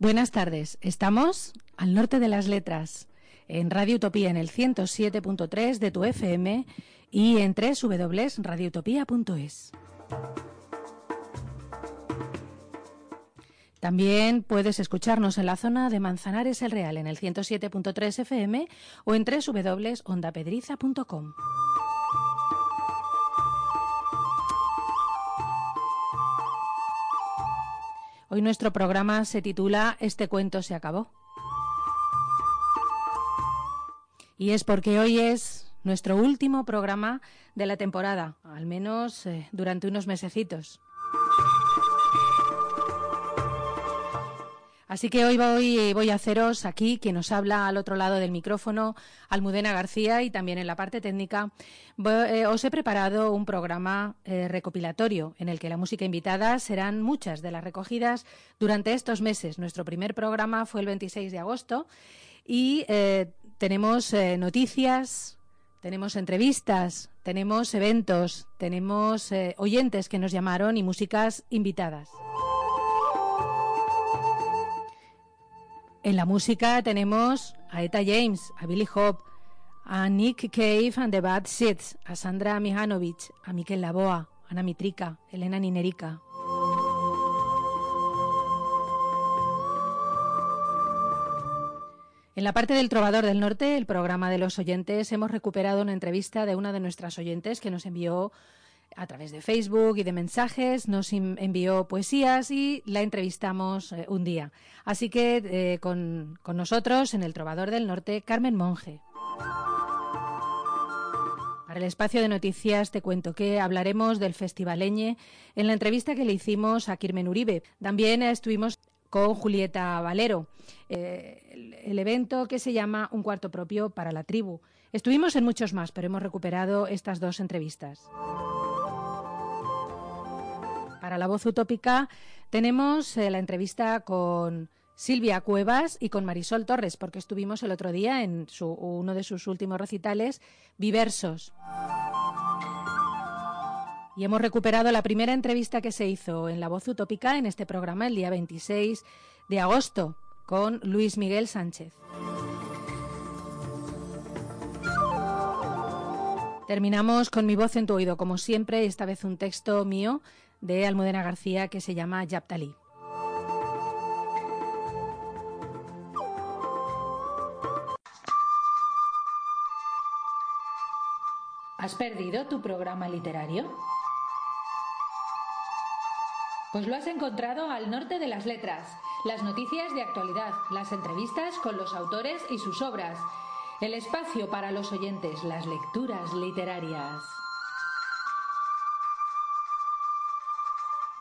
Buenas tardes. Estamos al norte de las letras, en Radio Utopía en el 107.3 de tu FM y en www.radioutopía.es. También puedes escucharnos en la zona de Manzanares el Real en el 107.3 FM o en www.ondapedriza.com. Hoy nuestro programa se titula Este cuento se acabó. Y es porque hoy es nuestro último programa de la temporada, al menos eh, durante unos mesecitos. Así que hoy voy, voy, a haceros aquí, quien nos habla al otro lado del micrófono, Almudena García, y también en la parte técnica, eh, os he preparado un programa eh, recopilatorio en el que la música invitada serán muchas de las recogidas durante estos meses. Nuestro primer programa fue el 26 de agosto y eh, tenemos noticias, tenemos entrevistas, tenemos eventos, tenemos oyentes que nos llamaron y músicas invitadas. En la música tenemos a Eta James, a Billy Hop, a Nick Cave and the Bad Seeds, a Sandra Mihanovic, a Miquel Laboa, Ana Mitrica, Elena Ninerica. En la parte del Trovador del Norte, el programa de los oyentes, hemos recuperado una entrevista de una de nuestras oyentes que nos envió a través de Facebook y de mensajes, nos envió poesías y la entrevistamos eh, un día. Así que eh, con, nosotros en el Trovador del Norte, Carmen Monge. Para el espacio de noticias te cuento que hablaremos del Festivaleñe en la entrevista que le hicimos a Kirmen Uribe. También estuvimos con Julieta Valero, eh, el, evento que se llama Un cuarto propio para la tribu. Estuvimos en muchos más, pero hemos recuperado estas dos entrevistas. Para la voz utópica tenemos eh, la entrevista con Silvia Cuevas y con Marisol Torres, porque estuvimos el otro día en uno de sus últimos recitales, Viversos. Y hemos recuperado la primera entrevista que se hizo en La Voz Utópica en este programa el día 26 de agosto con Luis Miguel Sánchez. Terminamos con mi voz en tu oído, como siempre, esta vez un texto mío de Almudena García que se llama Yaptalí. ¿Has perdido tu programa literario? Pues lo has encontrado al norte de las letras, las noticias de actualidad, las entrevistas con los autores y sus obras, el espacio para los oyentes, las lecturas literarias.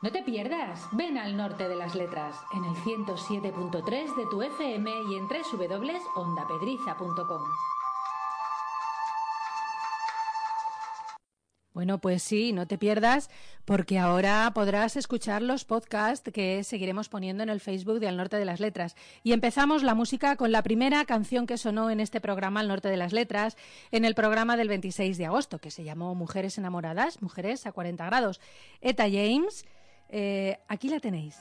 No te pierdas, ven al norte de las letras, en el 107.3 de tu FM y en www.ondapedriza.com. Bueno, pues sí, no te pierdas, porque ahora podrás escuchar los podcasts que seguiremos poniendo en el Facebook de Al Norte de las Letras. Y empezamos la música con la primera canción que sonó en este programa Al Norte de las Letras, en el programa del 26 de agosto, que se llamó Mujeres enamoradas, Mujeres a 40 grados. Eta James eh, aquí la tenéis.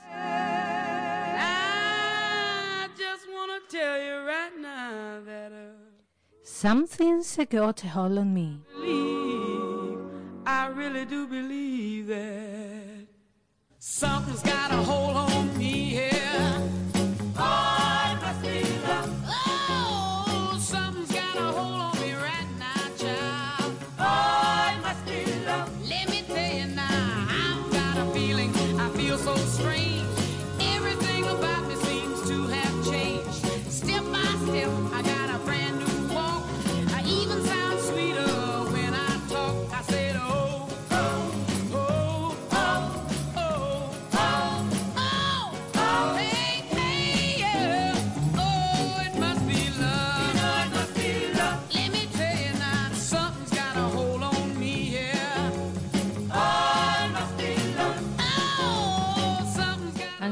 Something's got a hold on me. I really do believe that something's got a hold on me here.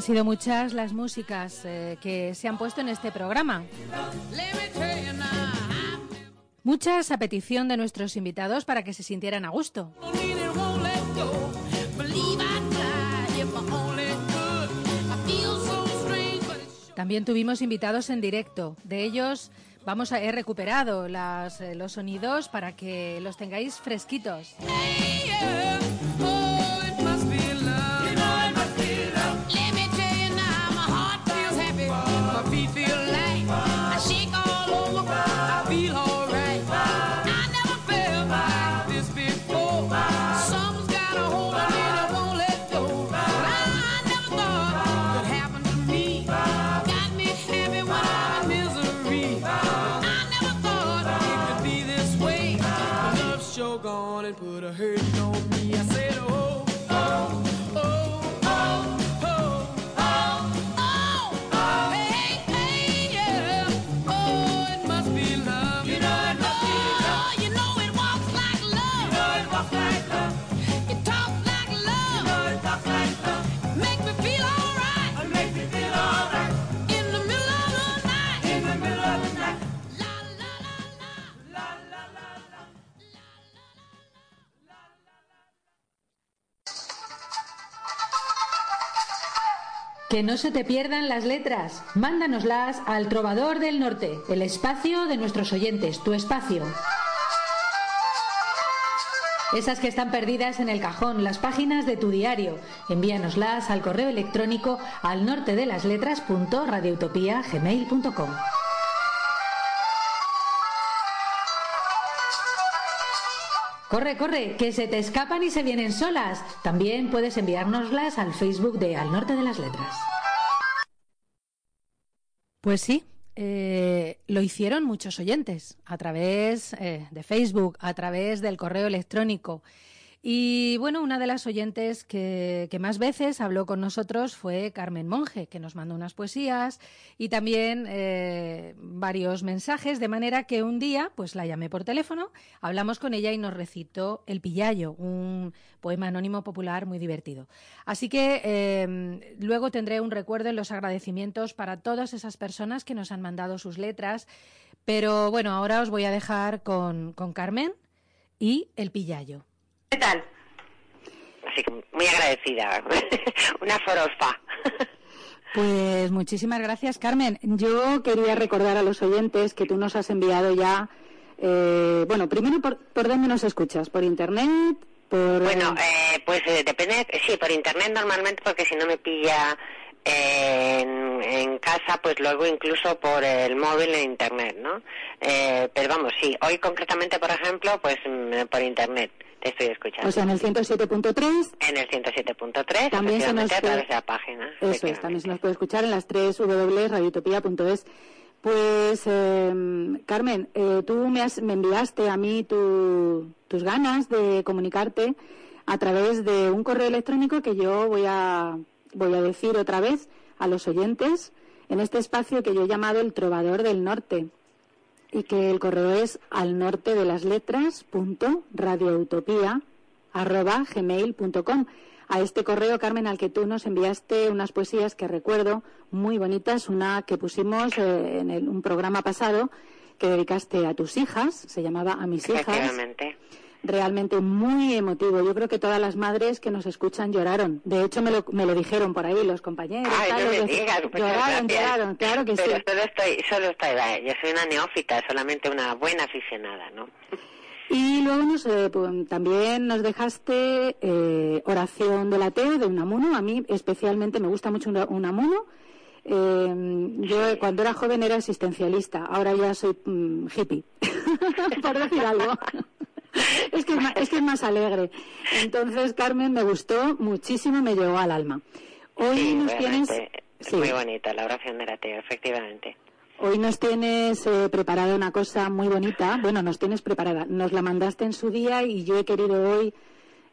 Sido muchas las músicas eh, que se han puesto en este programa. Muchas a petición de nuestros invitados para que se sintieran a gusto. También tuvimos invitados en directo. De ellos vamos a he recuperado eh, los sonidos para que los tengáis fresquitos. Que no se te pierdan las letras. Mándanoslas al Trovador del Norte, el espacio de nuestros oyentes, tu espacio. Esas que están perdidas en el cajón, las páginas de tu diario. Envíanoslas al correo electrónico al norte de las letras Corre, corre, que se te escapan y se vienen solas. También puedes enviárnoslas al Facebook de Al Norte de las Letras. Pues sí, eh, lo hicieron muchos oyentes a través eh, de Facebook, a través del correo electrónico. Y bueno, una de las oyentes que, más veces habló con nosotros fue Carmen Monge, que nos mandó unas poesías y también eh, varios mensajes, de manera que un día pues la llamé por teléfono, hablamos con ella y nos recitó El Pillayo, un poema anónimo popular muy divertido. Así que em, luego tendré un recuerdo en los agradecimientos para todas esas personas que nos han mandado sus letras, pero bueno, ahora os voy a dejar con, con Carmen y El Pillayo. ¿Qué tal? Así que muy agradecida. Una forospa. Pues muchísimas gracias, Carmen. Yo quería recordar a los oyentes que tú nos has enviado ya. Eh, bueno, primero, por, ¿por dónde nos escuchas? ¿Por internet? Por, bueno, eh, pues eh, depende. Sí, por internet normalmente, porque si no me pilla en, en, casa, pues luego incluso por el móvil en internet, ¿no? pero vamos, sí. Hoy concretamente, por ejemplo, pues mm, por internet estoy escuchando. O sea, en el 107.3. En el 107.3, también se nos a través de la página. Eso es, también se nos puede escuchar en las tres www.radiotopía.es. Pues, eh, Carmen, eh, tú me, has, me enviaste a mí tu, tus ganas de comunicarte a través de un correo electrónico que yo voy a, voy a decir otra vez a los oyentes en este espacio que yo he llamado el Trovador del Norte y que el correo es al norte de las letras punto arroba gmail.com. A este correo, Carmen, al que tú nos enviaste unas poesías que recuerdo muy bonitas, una que pusimos eh, en un programa pasado que dedicaste a tus hijas, se llamaba A mis hijas realmente muy emotivo. Yo creo que todas las madres que nos escuchan lloraron. De hecho, me lo, me lo dijeron por ahí los compañeros. Ay, no me digas, lloraron, lloraron, claro que Pero sí. Solo estoy, solo estoy, yo soy una neófita, solamente una buena aficionada, ¿no? Y luego nos, eh, pues, también nos dejaste eh, oración de la T de Unamuno. A mí especialmente me gusta mucho Unamuno. Eh, yo cuando era joven era existencialista, ahora ya soy mm, hippie, por decir algo es, que es, más, es que es más alegre. Entonces, Carmen, me gustó muchísimo, me llegó al alma. Hoy nos tienes... Muy bonita la oración de la tía, efectivamente. Hoy nos tienes eh, preparada una cosa muy bonita. Bueno, nos tienes preparada. Nos la mandaste en su día y yo he querido hoy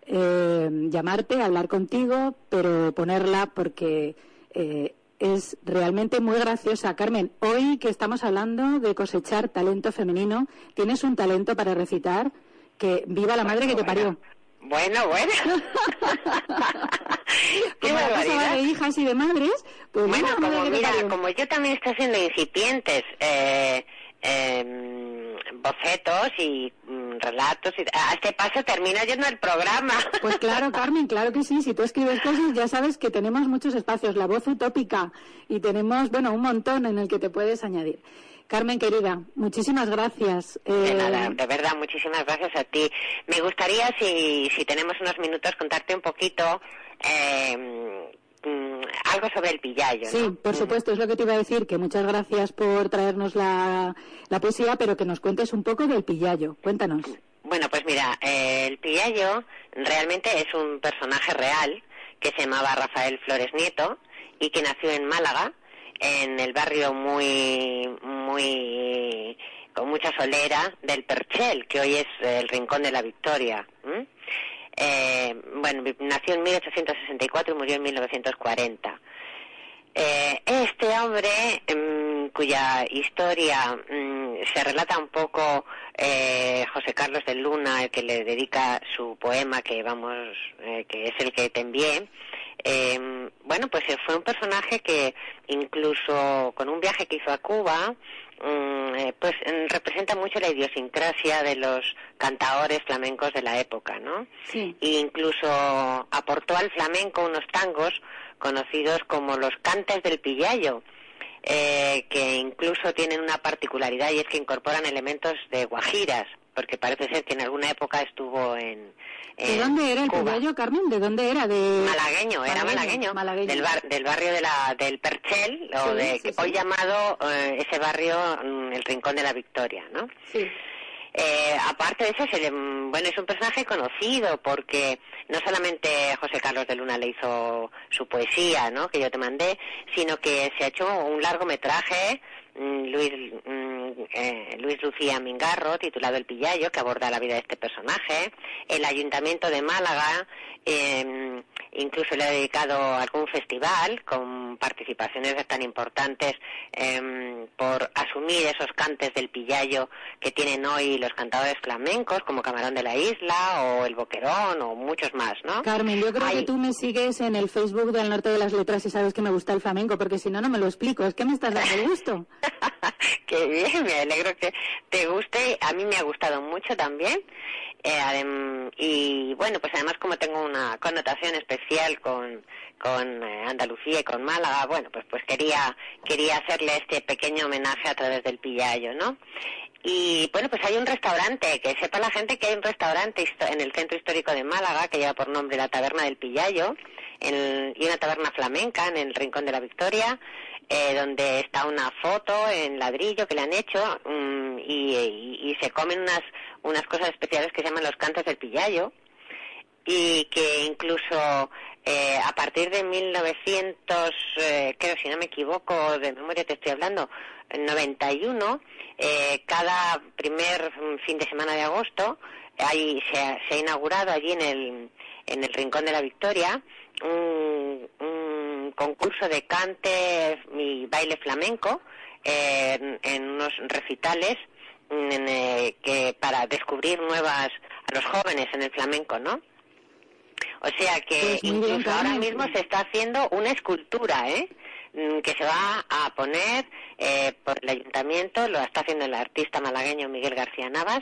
eh, llamarte, hablar contigo, pero ponerla porque eh, es realmente muy graciosa. Carmen, hoy que estamos hablando de cosechar talento femenino, tienes un talento para recitar que viva la madre que te parió. Bueno, bueno. Qué como barbaridad. de hijas y de madres, pues bueno, como mira, como yo también estoy haciendo incipientes eh, eh, bocetos y mm, relatos, y a este paso termina yendo el programa. Pues claro, Carmen, claro que sí. Si tú escribes cosas, ya sabes que tenemos muchos espacios, la voz utópica, y tenemos, bueno, un montón en el que te puedes añadir. Carmen, querida, muchísimas gracias. De eh, nada, de verdad, muchísimas gracias a ti. Me gustaría, si, si tenemos unos minutos, contarte un poquito eh, mm, algo sobre el pillayo. Sí, por supuesto, es lo que te iba a decir, que muchas gracias por traernos la, la poesía, pero que nos cuentes un poco del pillayo. Cuéntanos. Bueno, pues mira, eh, el pillayo realmente es un personaje real que se llamaba Rafael Flores Nieto y que nació en Málaga en el barrio muy, muy, con mucha solera del Perchel, que hoy es el Rincón de la Victoria. Eh, bueno, nació en 1864 y murió en 1940. Eh, este hombre, mm, cuya historia mm, se relata un poco eh, José Carlos de Luna, el que le dedica su poema, que vamos, que es el que te envié, eh, bueno, pues fue un personaje que incluso con un viaje que hizo a Cuba, mm, eh, pues mm, representa mucho la idiosincrasia de los cantaores flamencos de la época, ¿no? Sí. E incluso aportó al flamenco unos tangos conocidos como los cantes del pillayo, eh, que incluso tienen una particularidad y es que incorporan elementos de guajiras, porque parece ser que en alguna época estuvo en, ¿De dónde era el pillayo, Carmen? ¿De dónde era? De... Malagueño, era malagueño. Del, del barrio de la, del Perchel, o de, hoy llamado eh, ese barrio mm, el Rincón de la Victoria, ¿no? Sí. Eh, aparte de eso, bueno, es un personaje conocido porque no solamente José Carlos de Luna le hizo su poesía, ¿no? Que yo te mandé, sino que se ha hecho un largometraje Mm, Luis, mm, eh, Luis Lucía Mingarro, titulado El Pillayo, que aborda la vida de este personaje. El Ayuntamiento de Málaga eh, incluso le ha dedicado algún festival con participaciones tan importantes em, por asumir esos cantes del Pillayo que tienen hoy los cantadores flamencos, como Camarón de la Isla o El Boquerón o muchos más, ¿no? Carmen, yo creo que tú me sigues en el Facebook del Norte de las Letras y sabes que me gusta el flamenco, porque si no, no me lo explico. Es que me estás dando gusto. Qué bien, me alegro que te guste. A mí me ha gustado mucho también. Eh, y bueno, pues además como tengo una connotación especial con, con eh, Andalucía y con Málaga, bueno, pues pues quería quería hacerle este pequeño homenaje a través del Pillayo, ¿no? Y bueno, pues hay un restaurante, que sepa la gente que hay un restaurante en el centro histórico de Málaga que lleva por nombre la Taberna del Pillayo y una taberna flamenca en el Rincón de la Victoria eh, donde está una foto en ladrillo que le han hecho mm, y, se comen unas, unas cosas especiales que se llaman los cantos del pillayo y que incluso eh, a partir de 1900, eh, creo si no me equivoco, de memoria te estoy hablando, 91, eh, cada primer fin de semana de agosto, ahí se ha, se ha inaugurado allí en el, en el Rincón de la Victoria un, concurso de cante y baile flamenco eh, en unos recitales eh, que para descubrir nuevas a los jóvenes en el flamenco, ¿no? O sea que pues incluso ahora mismo se está haciendo una escultura, ¿eh? Mm, que se va a poner eh, por el ayuntamiento, lo está haciendo el artista malagueño Miguel García Navas,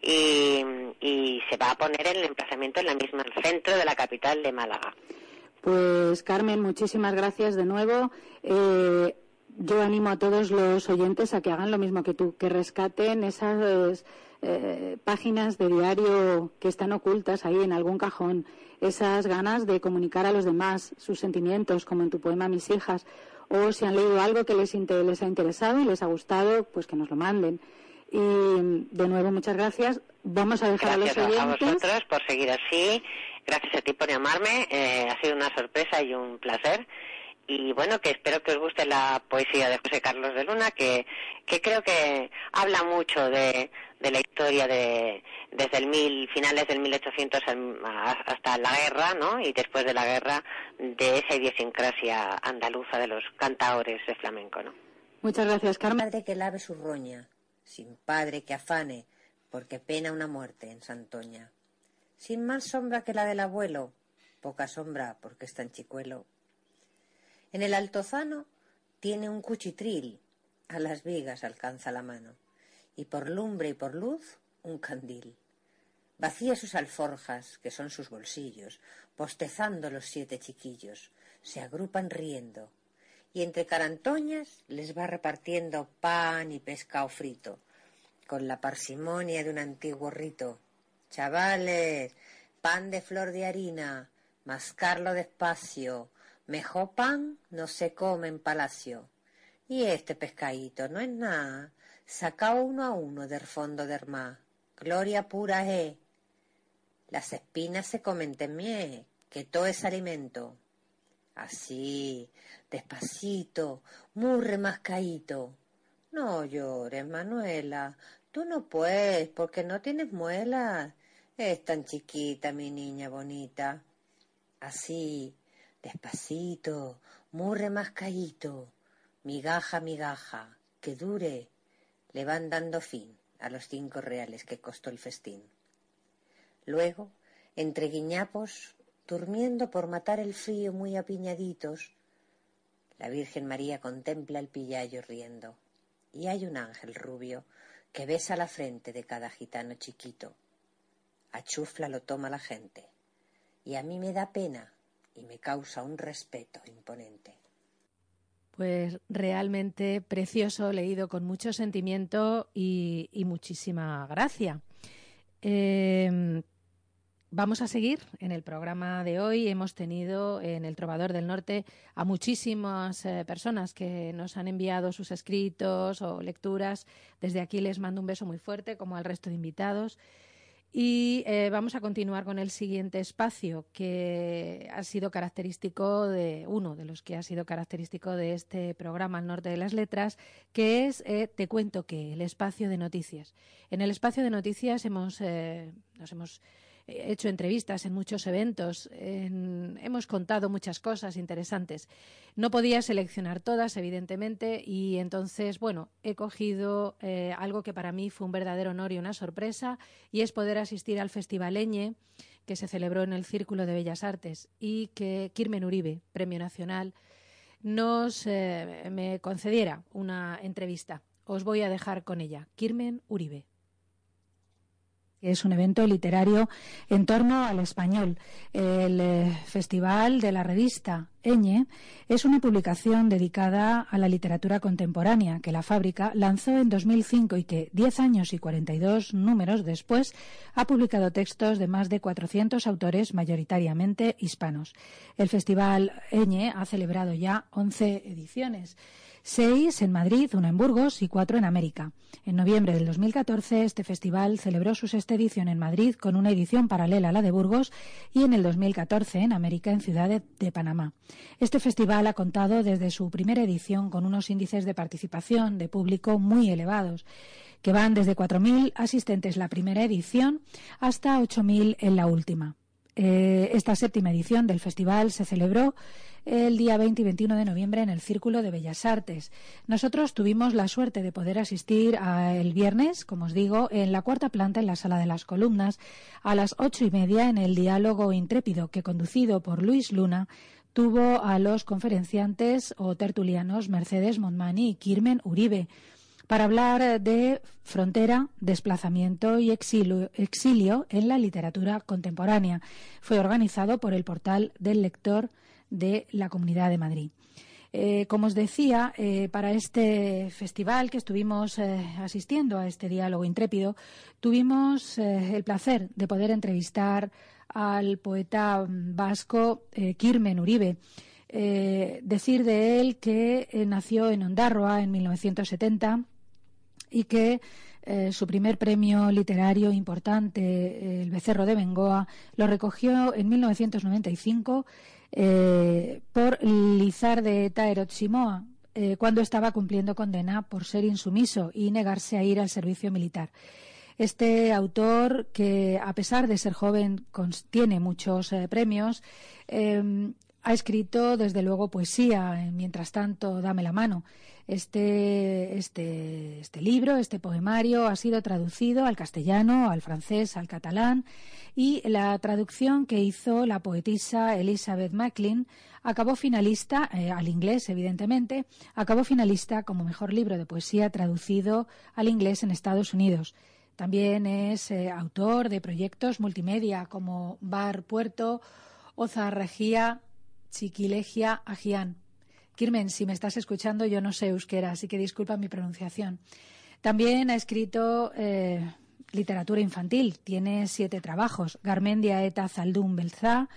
y, y se va a poner en el emplazamiento en la misma centro de la capital de Málaga. Pues Carmen, muchísimas gracias de nuevo. Eh, yo animo a todos los oyentes a que hagan lo mismo que tú, que rescaten esas eh, páginas de diario que están ocultas ahí en algún cajón, esas ganas de comunicar a los demás sus sentimientos, como en tu poema Mis hijas, o si han leído algo que les, les ha interesado y les ha gustado, pues que nos lo manden. Y de nuevo, muchas gracias. Vamos a dejar a los oyentes. a vosotros por seguir así Gracias a ti por llamarme, eh, ha sido una sorpresa y un placer. Y bueno, que espero que os guste la poesía de José Carlos de Luna, que, que creo que habla mucho de, de la historia de, desde el mil, finales del 1800 hasta la guerra, ¿no? Y después de la guerra, de esa idiosincrasia andaluza de los cantaores de flamenco, ¿no? Muchas gracias, Carmen. Padre que lave su roña, sin padre que afane, porque pena una muerte en Santoña sin más sombra que la del abuelo, poca sombra porque es tan chicuelo. En el altozano tiene un cuchitril, a las vigas alcanza la mano, y por lumbre y por luz un candil. Vacía sus alforjas, que son sus bolsillos, postezando los siete chiquillos, se agrupan riendo, y entre carantoñas les va repartiendo pan y pescado frito, con la parsimonia de un antiguo rito. Chavales, pan de flor de harina, mascarlo despacio, mejor pan no se come en palacio. Y este pescadito no es nada, sacao uno a uno del fondo del mar. Gloria pura es. Las espinas se comen temie, que todo es alimento. Así, despacito, muy remascaíto. No llores, Manuela. Tú no puedes, porque no tienes muelas. Es tan chiquita, mi niña bonita. Así, despacito, muy remascaíto. Migaja, migaja, que dure. Le van dando fin a los cinco reales que costó el festín. Luego, entre guiñapos, durmiendo por matar el frío muy apiñaditos, la Virgen María contempla el pillallo riendo, y hay un ángel rubio que besa la frente de cada gitano chiquito. A lo toma la gente, y a mí me da pena y me causa un respeto imponente. Pues realmente precioso, leído con mucho sentimiento y, muchísima gracia. Eh, Vamos a seguir en el programa de hoy. Hemos tenido en el Trovador del Norte a muchísimas eh, personas que nos han enviado sus escritos o lecturas. Desde aquí les mando un beso muy fuerte, como al resto de invitados. Y eh, vamos a continuar con el siguiente espacio que ha sido característico de uno de los que ha sido característico de este programa al norte de las letras, que es eh, Te cuento que el espacio de noticias. En el espacio de noticias hemos nos hemos he hecho entrevistas en muchos eventos, hemos contado muchas cosas interesantes. No podía seleccionar todas, evidentemente, y entonces, bueno, he cogido eh, algo que para mí fue un verdadero honor y una sorpresa, y es poder asistir al Festival Eñe, que se celebró en el Círculo de Bellas Artes, y que Kirmen Uribe, Premio Nacional, nos eh, me concediera una entrevista. Os voy a dejar con ella. Kirmen Uribe es un evento literario en torno al español. El eh, Festival de la Revista Eñe es una publicación dedicada a la literatura contemporánea que la fábrica lanzó en 2005 y que, diez años y 42 números después, ha publicado textos de más de 400 autores, mayoritariamente hispanos. El Festival Eñe ha celebrado ya 11 ediciones seis en Madrid, una en Burgos y cuatro en América. En noviembre del 2014 este festival celebró su sexta edición en Madrid con una edición paralela a la de Burgos y en el 2014 en América en Ciudad de, Panamá. Este festival ha contado desde su primera edición con unos índices de participación de público muy elevados que van desde 4.000 asistentes la primera edición hasta 8.000 en la última. Eh, esta séptima edición del festival se celebró el día 20 y 21 de noviembre en el Círculo de Bellas Artes. Nosotros tuvimos la suerte de poder asistir el viernes, como os digo, en la cuarta planta en la Sala de las Columnas, a las ocho y media en el Diálogo Intrépido, que conducido por Luis Luna, tuvo a los conferenciantes o tertulianos Mercedes Montmani y Kirmen Uribe para hablar de frontera, desplazamiento y exilio, en la literatura contemporánea. Fue organizado por el portal del lector de la Comunidad de Madrid. Eh, como os decía, eh, para este festival que estuvimos eh, asistiendo a este diálogo intrépido, tuvimos el placer de poder entrevistar al poeta vasco Kirmen Uribe. decir de él que nació en Ondarroa en 1970 y que su primer premio literario importante, el Becerro de Bengoa, lo recogió en 1995 eh, por Lizar de Taerot eh, cuando estaba cumpliendo condena por ser insumiso y negarse a ir al servicio militar. Este autor, que a pesar de ser joven tiene muchos eh, premios, ha escrito, desde luego, poesía. Mientras tanto, dame la mano. Este, este, este libro, este poemario, ha sido traducido al castellano, al francés, al catalán y la traducción que hizo la poetisa Elizabeth Macklin acabó finalista, eh, al inglés evidentemente, acabó finalista como mejor libro de poesía traducido al inglés en Estados Unidos. También es eh, autor de proyectos multimedia como Bar Puerto, Oza Regía, Chiquilegia Ajián. Kirmen, si me estás escuchando, yo no sé euskera, así que disculpa mi pronunciación. También ha escrito eh, literatura infantil. Tiene siete trabajos. Garmendia eta zaldun belza,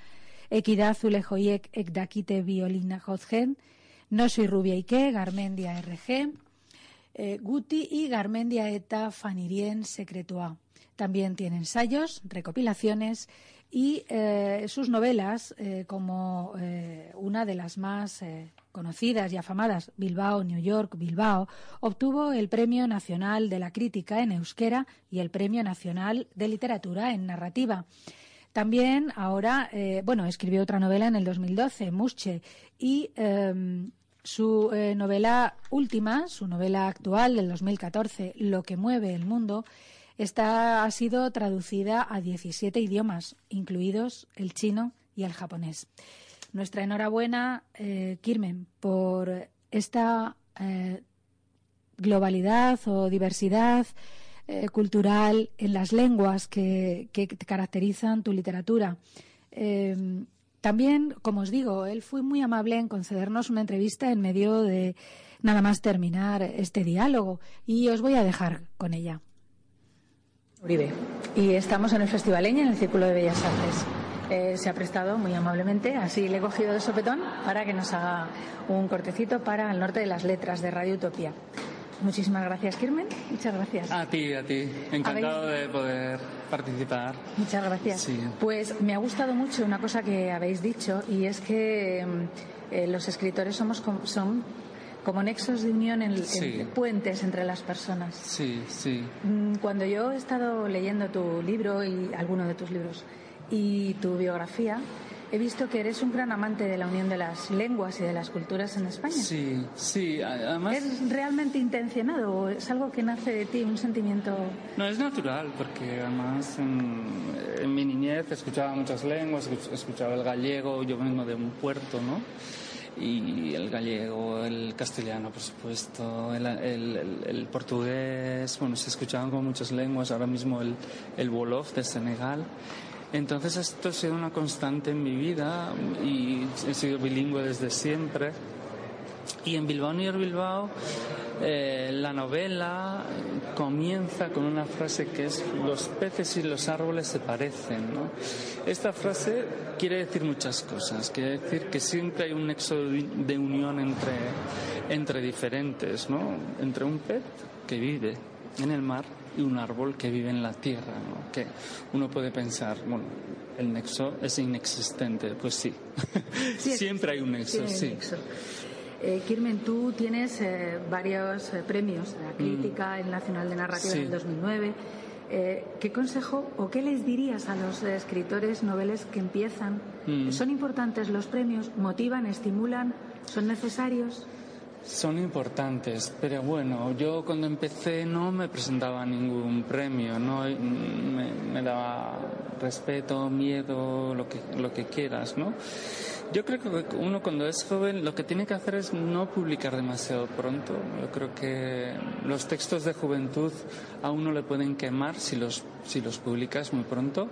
Equidad zulejoiek ekdakite violina jozgen, No soy rubia y qué, Garmendia RG, eh, Guti y Garmendia eta fanirien secretua. También tiene ensayos, recopilaciones y eh, sus novelas, eh, como una de las más conocidas y afamadas, Bilbao, New York, Bilbao, obtuvo el Premio Nacional de la Crítica en Euskera y el Premio Nacional de Literatura en Narrativa. También ahora, eh, bueno, escribió otra novela en el 2012, Musche, y em, su eh, novela última, su novela actual del 2014, Lo que mueve el mundo, esta ha sido traducida a 17 idiomas, incluidos el chino y el japonés. Nuestra enhorabuena, eh, Kirmen, por esta eh, globalidad o diversidad eh, cultural en las lenguas que, caracterizan tu literatura. también, como os digo, él fue muy amable en concedernos una entrevista en medio de nada más terminar este diálogo y os voy a dejar con ella. Uribe. Y estamos en el Festivaleño, en el Círculo de Bellas Artes. Eh, se ha prestado muy amablemente, así le he cogido de sopetón para que nos haga un cortecito para el norte de las letras de Radio Utopía. Muchísimas gracias, Kirmen. Muchas gracias. A ti, a ti. Encantado de poder participar. Muchas gracias. Pues me ha gustado mucho una cosa que habéis dicho y es que mm, eh, los escritores somos son como nexos de unión, en, puentes entre las personas. Sí, sí. Mm, cuando yo he estado leyendo tu libro y alguno de tus libros, y tu biografía, he visto que eres un gran amante de la unión de las lenguas y de las culturas en España. Sí, sí, además... ¿Es realmente intencionado o es algo que nace de ti, un sentimiento...? No, es natural, porque además en, mi niñez escuchaba muchas lenguas, escuchaba el gallego, yo vengo de un puerto, ¿no? Y el gallego, el castellano, por supuesto, el, el, portugués, bueno, se escuchaban con muchas lenguas, ahora mismo el, el Wolof de Senegal. Entonces esto ha sido una constante en mi vida y he sido bilingüe desde siempre. Y en Bilbao, New Bilbao, eh, la novela comienza con una frase que es los peces y los árboles se parecen. ¿no? Esta frase quiere decir muchas cosas. Quiere decir que siempre hay un nexo de unión entre, entre diferentes, ¿no? entre un pez que vive en el mar y un árbol que vive en la tierra, ¿no? que uno puede pensar, bueno, el nexo es inexistente, pues sí, siempre hay un nexo, sí. Eh, Kirmen, tú tienes eh, varios eh, premios, la mm. crítica, el Nacional de Narrativa en 2009. Eh, ¿Qué consejo o qué les dirías a los escritores noveles que empiezan? Mm. ¿Son importantes los premios? ¿Motivan? ¿Estimulan? ¿Son necesarios? Son importantes, pero bueno, yo cuando empecé no me presentaba ningún premio, no me, daba respeto, miedo, lo que, lo que quieras, ¿no? Yo creo que uno cuando es joven lo que tiene que hacer es no publicar demasiado pronto. Yo creo que los textos de juventud a uno le pueden quemar si los, si los publicas muy pronto.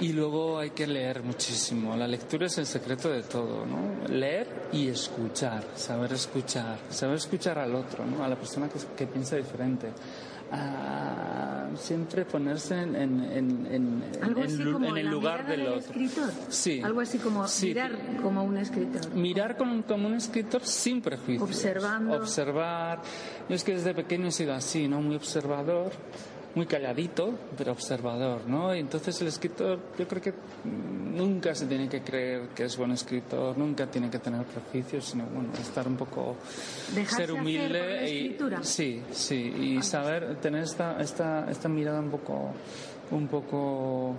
Y luego hay que leer muchísimo. La lectura es el secreto de todo, ¿no? Leer y escuchar, saber escuchar, saber escuchar al otro, ¿no? A la persona que, piensa diferente. Siempre ponerse en, en, el lugar del, otro. Escritor. Sí. Algo así como mirar como un escritor. Mirar como, un escritor sin prejuicios. Observando. Observar. Yo es que desde pequeño he sido así, ¿no? Muy observador muy calladito, pero observador, ¿no? Y entonces el escritor, yo creo que nunca se tiene que creer que es buen escritor, nunca tiene que tener prejuicios, sino, bueno, estar un poco, ser humilde y, sí, sí, y saber tener esta, esta, esta mirada un poco, un poco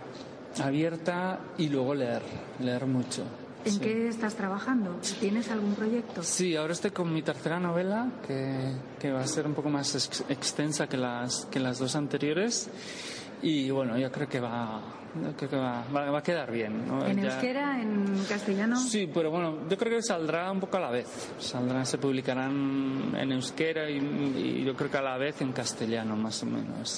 abierta y luego leer, leer mucho ¿En qué estás trabajando? ¿Tienes algún proyecto? Sí, ahora estoy con mi tercera novela, que, que va a ser un poco más extensa que las, que las dos anteriores. Y bueno, yo creo que va, creo que va, va, a quedar bien. ¿En euskera, en castellano? Sí, pero bueno, yo creo que saldrá un poco a la vez. Saldrán, se publicarán en euskera y, yo creo que a la vez en castellano, más o menos.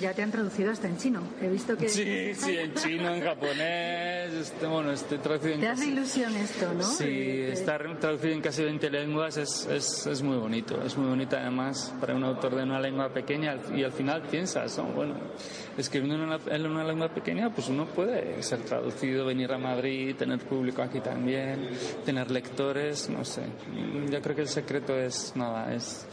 ya te han traducido hasta en chino. He visto que... Sí, sí, en chino, en japonés. Este, bueno, este, traducido en Te hace ilusión esto, ¿no? Sí, estar traducido en casi 20 lenguas es, es, es, muy bonito. Es muy bonito además para un autor de una lengua pequeña y al final piensas, bueno, escribiendo en una, en una lengua pequeña pues uno puede ser traducido, venir a Madrid, tener público aquí también, tener lectores, no sé. Yo creo que el secreto es nada, es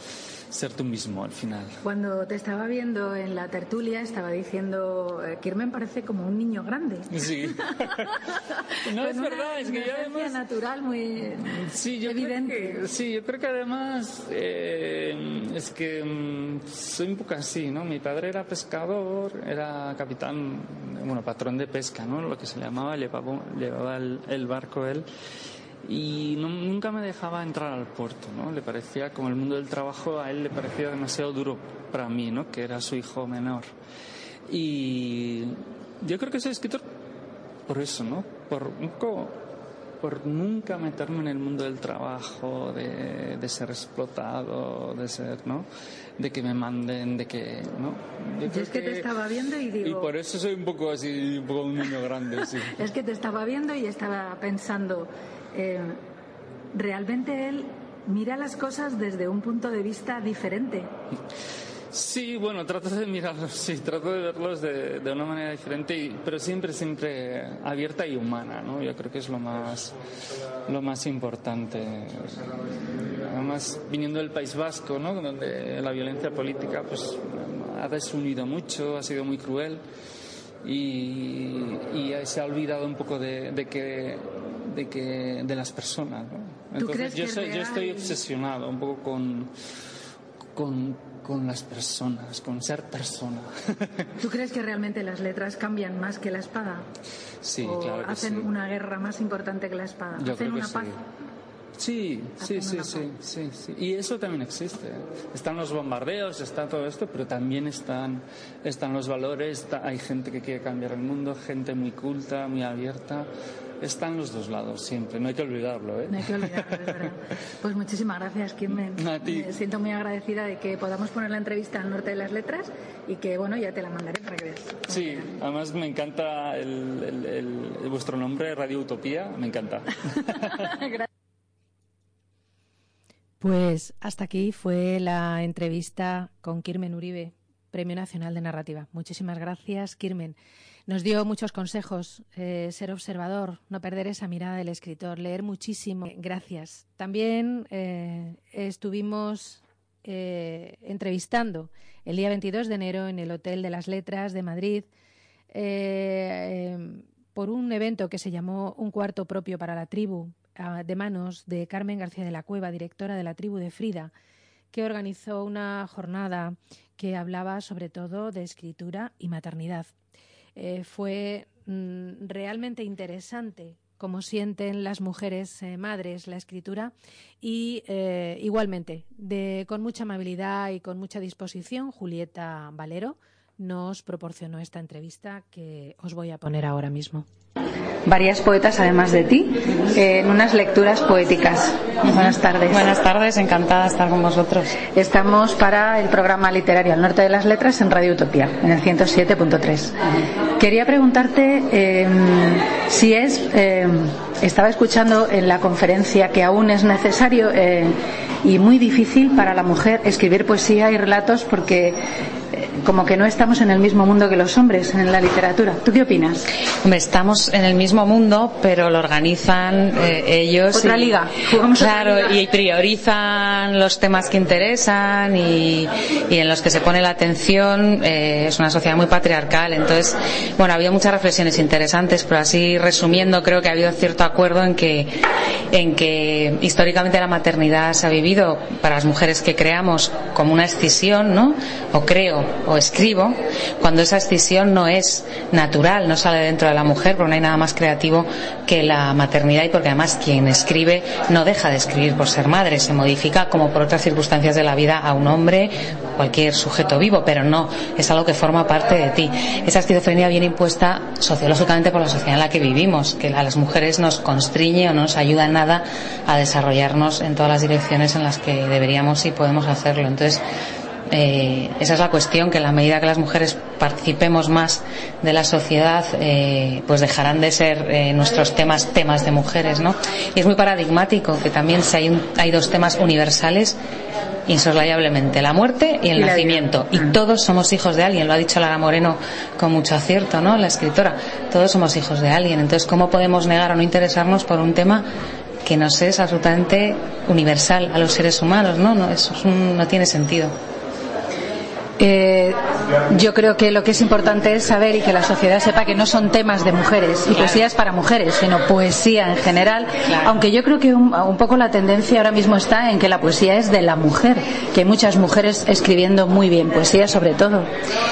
ser tú mismo al final. Cuando te estaba viendo en la tertulia estaba diciendo, eh, Kirmen parece como un niño grande. Sí. no, es verdad, es que yo además... natural muy sí, yo evidente. sí, yo creo que además eh, es que mm, soy un poco así, ¿no? Mi padre era pescador, era capitán, bueno, patrón de pesca, ¿no? Lo que se llamaba, llevaba, llevaba el barco él y nunca me dejaba entrar al puerto, ¿no? Le parecía, como el mundo del trabajo, a él le parecía demasiado duro para mí, ¿no? Que era su hijo menor. Y yo creo que soy escritor por eso, ¿no? Por por nunca meterme en el mundo del trabajo, de, de, ser explotado, de ser, ¿no? De que me manden, de que, ¿no? Yo, es que, te estaba viendo y digo... Y por eso soy un poco así, un poco un niño grande, sí. es que te estaba viendo y estaba pensando, eh, realmente él mira las cosas desde un punto de vista diferente. Sí, bueno, trato de mirarlos, sí, trato de verlos de, una manera diferente, pero siempre, siempre abierta y humana, ¿no? Yo creo que es lo más, lo más importante. Además, viniendo del País Vasco, ¿no? Donde la violencia política, pues, ha desunido mucho, ha sido muy cruel y, se ha olvidado un poco de que de, que, de las personas. Entonces yo, yo, estoy obsesionado un poco con, con, con las personas, con ser persona. ¿Tú crees que realmente las letras cambian más que la espada? Sí, claro. hacen una guerra más importante que la espada. hacen una paz. Sí, sí, sí, sí, sí, sí, Y eso también existe. Están los bombardeos, está todo esto, pero también están, están los valores. hay gente que quiere cambiar el mundo, gente muy culta, muy abierta están los dos lados siempre, no hay que olvidarlo. ¿eh? No hay que olvidarlo, de verdad. Pues muchísimas gracias, Kirmen. Me siento muy agradecida de que podamos poner la entrevista al norte de las letras y que, bueno, ya te la mandaré para que veas. Sí, además me encanta el, vuestro nombre, Radio Utopía, me encanta. Pues hasta aquí fue la entrevista con Kirmen Uribe, Premio Nacional de Narrativa. Muchísimas gracias, Kirmen. Nos dio muchos consejos, eh, ser observador, no perder esa mirada del escritor, leer muchísimo. Gracias. También eh, estuvimos eh, entrevistando el día 22 de enero en el Hotel de las Letras de Madrid por un evento que se llamó Un cuarto propio para la tribu, de manos de Carmen García de la Cueva, directora de la tribu de Frida, que organizó una jornada que hablaba sobre todo de escritura y maternidad. Eh, fue mm, realmente interesante cómo sienten las mujeres eh, madres la escritura y eh, igualmente de, con mucha amabilidad y con mucha disposición Julieta Valero nos proporcionó esta entrevista que os voy a poner ahora mismo varias poetas además de ti en unas lecturas poéticas. Buenas tardes. Buenas tardes, encantada de estar con vosotros. Estamos para el programa literario Al Norte de las Letras en Radio Utopía, en el 107.3. Quería preguntarte eh, si es, eh, estaba escuchando en la conferencia que aún es necesario eh, y muy difícil para la mujer escribir poesía y relatos porque como que no estamos en el mismo mundo que los hombres en la literatura. ¿Tú qué opinas? estamos en el mismo mundo, pero lo organizan eh, ellos. Otra liga. claro, y priorizan los temas que interesan y, en los que se pone la atención. Eh, es una sociedad muy patriarcal. Entonces, bueno, había muchas reflexiones interesantes, pero así resumiendo, creo que ha habido cierto acuerdo en que, en que históricamente la maternidad se ha vivido para las mujeres que creamos como una escisión, ¿no? O creo, o escribo cuando esa escisión no es natural, no sale dentro de la mujer, porque no hay nada más creativo que la maternidad y porque además quien escribe no deja de escribir por ser madre, se modifica como por otras circunstancias de la vida a un hombre, cualquier sujeto vivo, pero no, es algo que forma parte de ti. Esa esquizofrenia viene impuesta sociológicamente por la sociedad en la que vivimos, que a las mujeres nos constriñe o no nos ayuda nada a desarrollarnos en todas las direcciones en las que deberíamos y podemos hacerlo. Entonces, eh, esa es la cuestión, que en la medida que las mujeres participemos más de la sociedad, eh, pues dejarán de ser eh, nuestros temas temas de mujeres, ¿no? Y es muy paradigmático que también si hay, hay dos temas universales, insoslayablemente, la muerte y el nacimiento. Y todos somos hijos de alguien, lo ha dicho Lara Moreno con mucho acierto, ¿no? La escritora. Todos somos hijos de alguien. Entonces, ¿cómo podemos negar o no interesarnos por un tema que nos es absolutamente universal a los seres humanos, ¿no? no eso no tiene sentido. Eh, yo creo que lo que es importante es saber y que la sociedad sepa que no son temas de mujeres y poesías para mujeres, sino poesía en general. Aunque yo creo que un, un, poco la tendencia ahora mismo está en que la poesía es de la mujer, que hay muchas mujeres escribiendo muy bien, poesía sobre todo.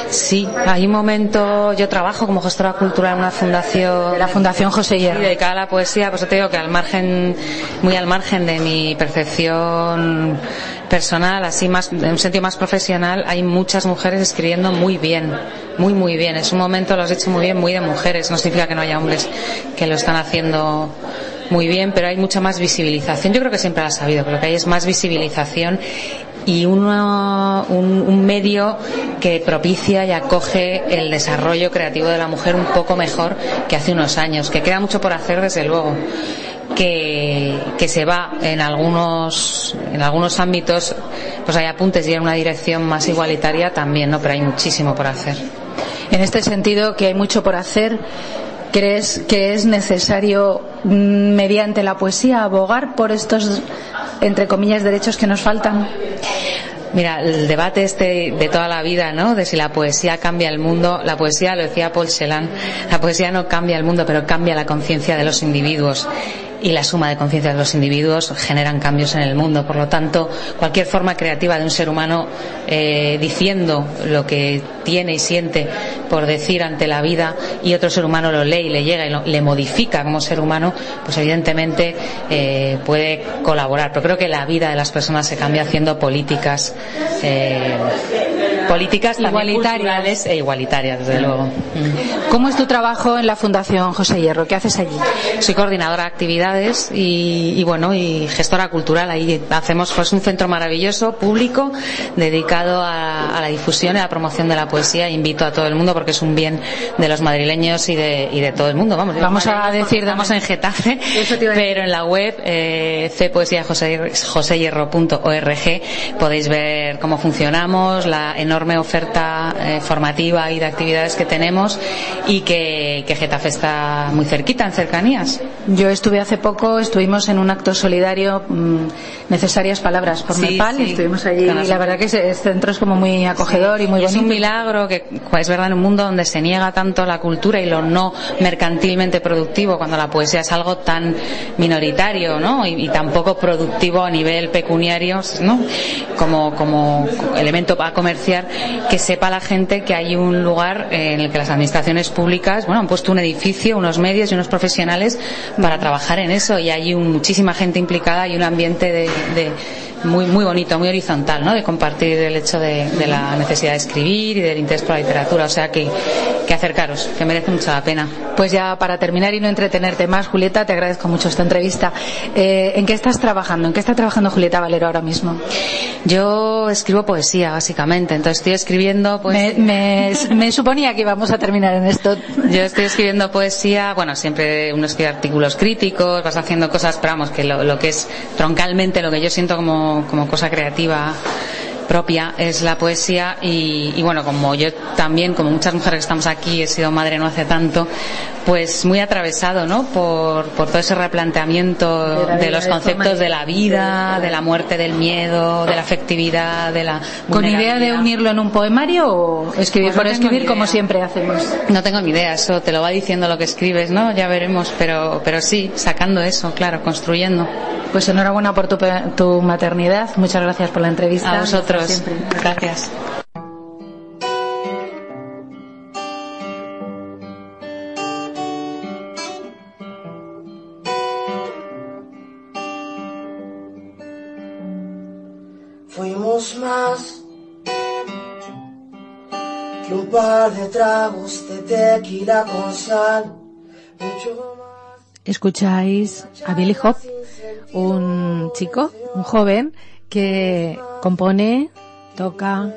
Sí, hay un momento, yo trabajo como gestora cultural en una fundación. De la Fundación José Hierro. Dedicada a la poesía, pues te digo que al margen, muy al margen de mi percepción personal, así más, en un sentido más profesional, hay muchas mujeres escribiendo muy bien, muy, muy bien. Es un momento, lo has hecho muy bien, muy de mujeres. No significa que no haya hombres que lo están haciendo muy bien, pero hay mucha más visibilización. Yo creo que siempre la has sabido, pero lo que hay es más visibilización y un, un, medio que propicia y acoge el desarrollo creativo de la mujer un poco mejor que hace unos años, que queda mucho por hacer desde luego que, que, se va en algunos en algunos ámbitos pues hay apuntes y en una dirección más igualitaria también no pero hay muchísimo por hacer en este sentido que hay mucho por hacer crees que es necesario mediante la poesía abogar por estos entre comillas derechos que nos faltan Mira, el debate este de toda la vida, ¿no? De si la poesía cambia el mundo. La poesía, lo decía Paul Celan, la poesía no cambia el mundo, pero cambia la conciencia de los individuos y la suma de conciencia de los individuos generan cambios en el mundo. Por lo tanto, cualquier forma creativa de un ser humano eh, diciendo lo que tiene y siente por decir ante la vida y otro ser humano lo lee y le llega y lo, le modifica como ser humano, pues evidentemente eh, puede colaborar. Pero creo que la vida de las personas se cambia haciendo políticas. Eh, políticas igualitarias e igualitarias, desde luego. ¿Cómo es tu trabajo en la Fundación José Hierro? ¿Qué haces allí? Soy coordinadora de actividades y, y bueno, y gestora cultural. Ahí hacemos pues un centro maravilloso, público, dedicado a, a, la difusión y a la promoción de la poesía. Invito a todo el mundo porque es un bien de los madrileños y de, y de todo el mundo. Vamos, vamos a decir, estamos en Getafe, pero en la web eh, podéis ver cómo funcionamos, la enorme oferta eh, formativa y de actividades que tenemos y que, que, Getafe está muy cerquita, en cercanías. Yo estuve hace poco, estuvimos en un acto solidario, mmm, necesarias palabras por sí, Nepal, sí. estuvimos allí y la verdad que ese centro es como muy acogedor sí. y muy y bonito. Es un milagro que es verdad en un mundo donde se niega tanto la cultura y lo no mercantilmente productivo, cuando la poesía es algo tan minoritario, ¿no? Y, y tan poco productivo a nivel pecuniario, ¿no? Como, como elemento para comerciar, que sepa la gente que hay un lugar en el que las administraciones públicas, bueno, han puesto un edificio, unos medios y unos profesionales para trabajar en eso y hay un, muchísima gente implicada y un ambiente de, muy, muy bonito, muy horizontal, ¿no? De compartir el hecho de, de, la necesidad de escribir y del interés por la literatura. O sea que, que acercaros, que merece mucho la pena. Pues ya para terminar y no entretenerte más, Julieta, te agradezco mucho esta entrevista. Eh, ¿En qué estás trabajando? ¿En qué está trabajando Julieta Valero ahora mismo? Yo escribo poesía, básicamente. Entonces estoy escribiendo pues... me, me, me, suponía que íbamos a terminar en esto. Yo estoy escribiendo poesía, bueno, siempre uno escribe artículos críticos, vas haciendo cosas, pero vamos, que lo, lo que es troncalmente lo que yo siento como, como cosa creativa propia es la poesía y, y, bueno, como yo también, como muchas mujeres que estamos aquí, he sido madre no hace tanto, pues muy atravesado, ¿no? Por, por todo ese replanteamiento de, de los conceptos de la vida, de la muerte, del miedo, de la afectividad, de la ¿Con idea de unirlo en un poemario o escribir pues por escribir como siempre hacemos? No tengo ni idea, eso te lo va diciendo lo que escribes, ¿no? Ya veremos, pero, pero sí, sacando eso, claro, construyendo. Pues enhorabuena por tu, tu maternidad. Muchas gracias por la entrevista. A vosotros. Gracias. Fuimos más que un par de tragos de tequila con sal. Escucháis a Billy Hop, un chico, un joven, que compone, toca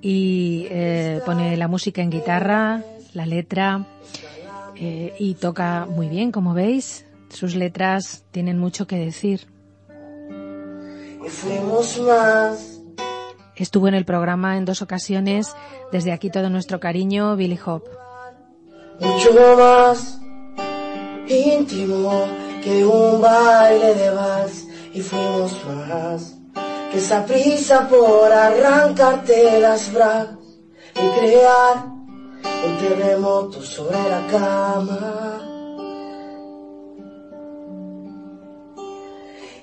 y eh, pone la música en guitarra, la letra eh, y toca muy bien, como veis. Sus letras tienen mucho que decir. Estuvo en el programa en dos ocasiones. Desde aquí todo nuestro cariño, Billy Hop. mucho más íntimo que un baile de vals y fuimos más que esa prisa por arrancarte las bragas y crear un terremoto sobre la cama.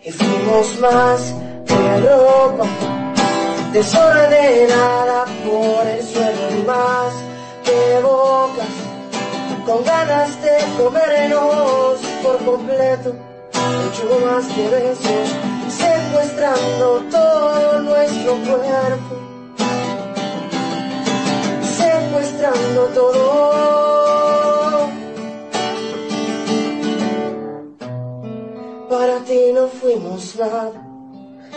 Y fuimos más que ropa desordenada por el suelo y más que bocas con ganas de comernos por completo, mucho más que besos, secuestrando todo nuestro cuerpo, secuestrando todo. Para ti no fuimos nada,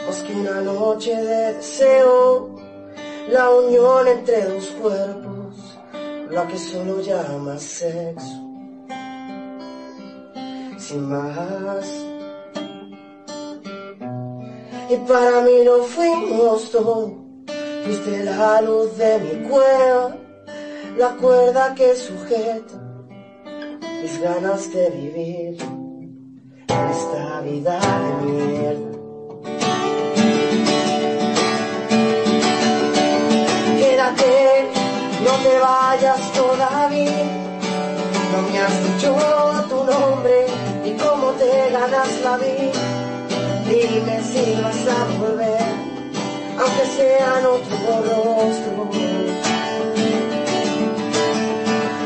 más que una noche de deseo, la unión entre dos cuerpos lo que solo llamas sexo. Más. Y para mí no fuimos todo. Fuiste la luz de mi cueva, la cuerda que sujeta mis ganas de vivir en esta vida de mierda. Quédate no te vayas todavía. No me has dicho tu nombre y cómo te ganas la vida. Dime si vas a volver, aunque sean otro rostro.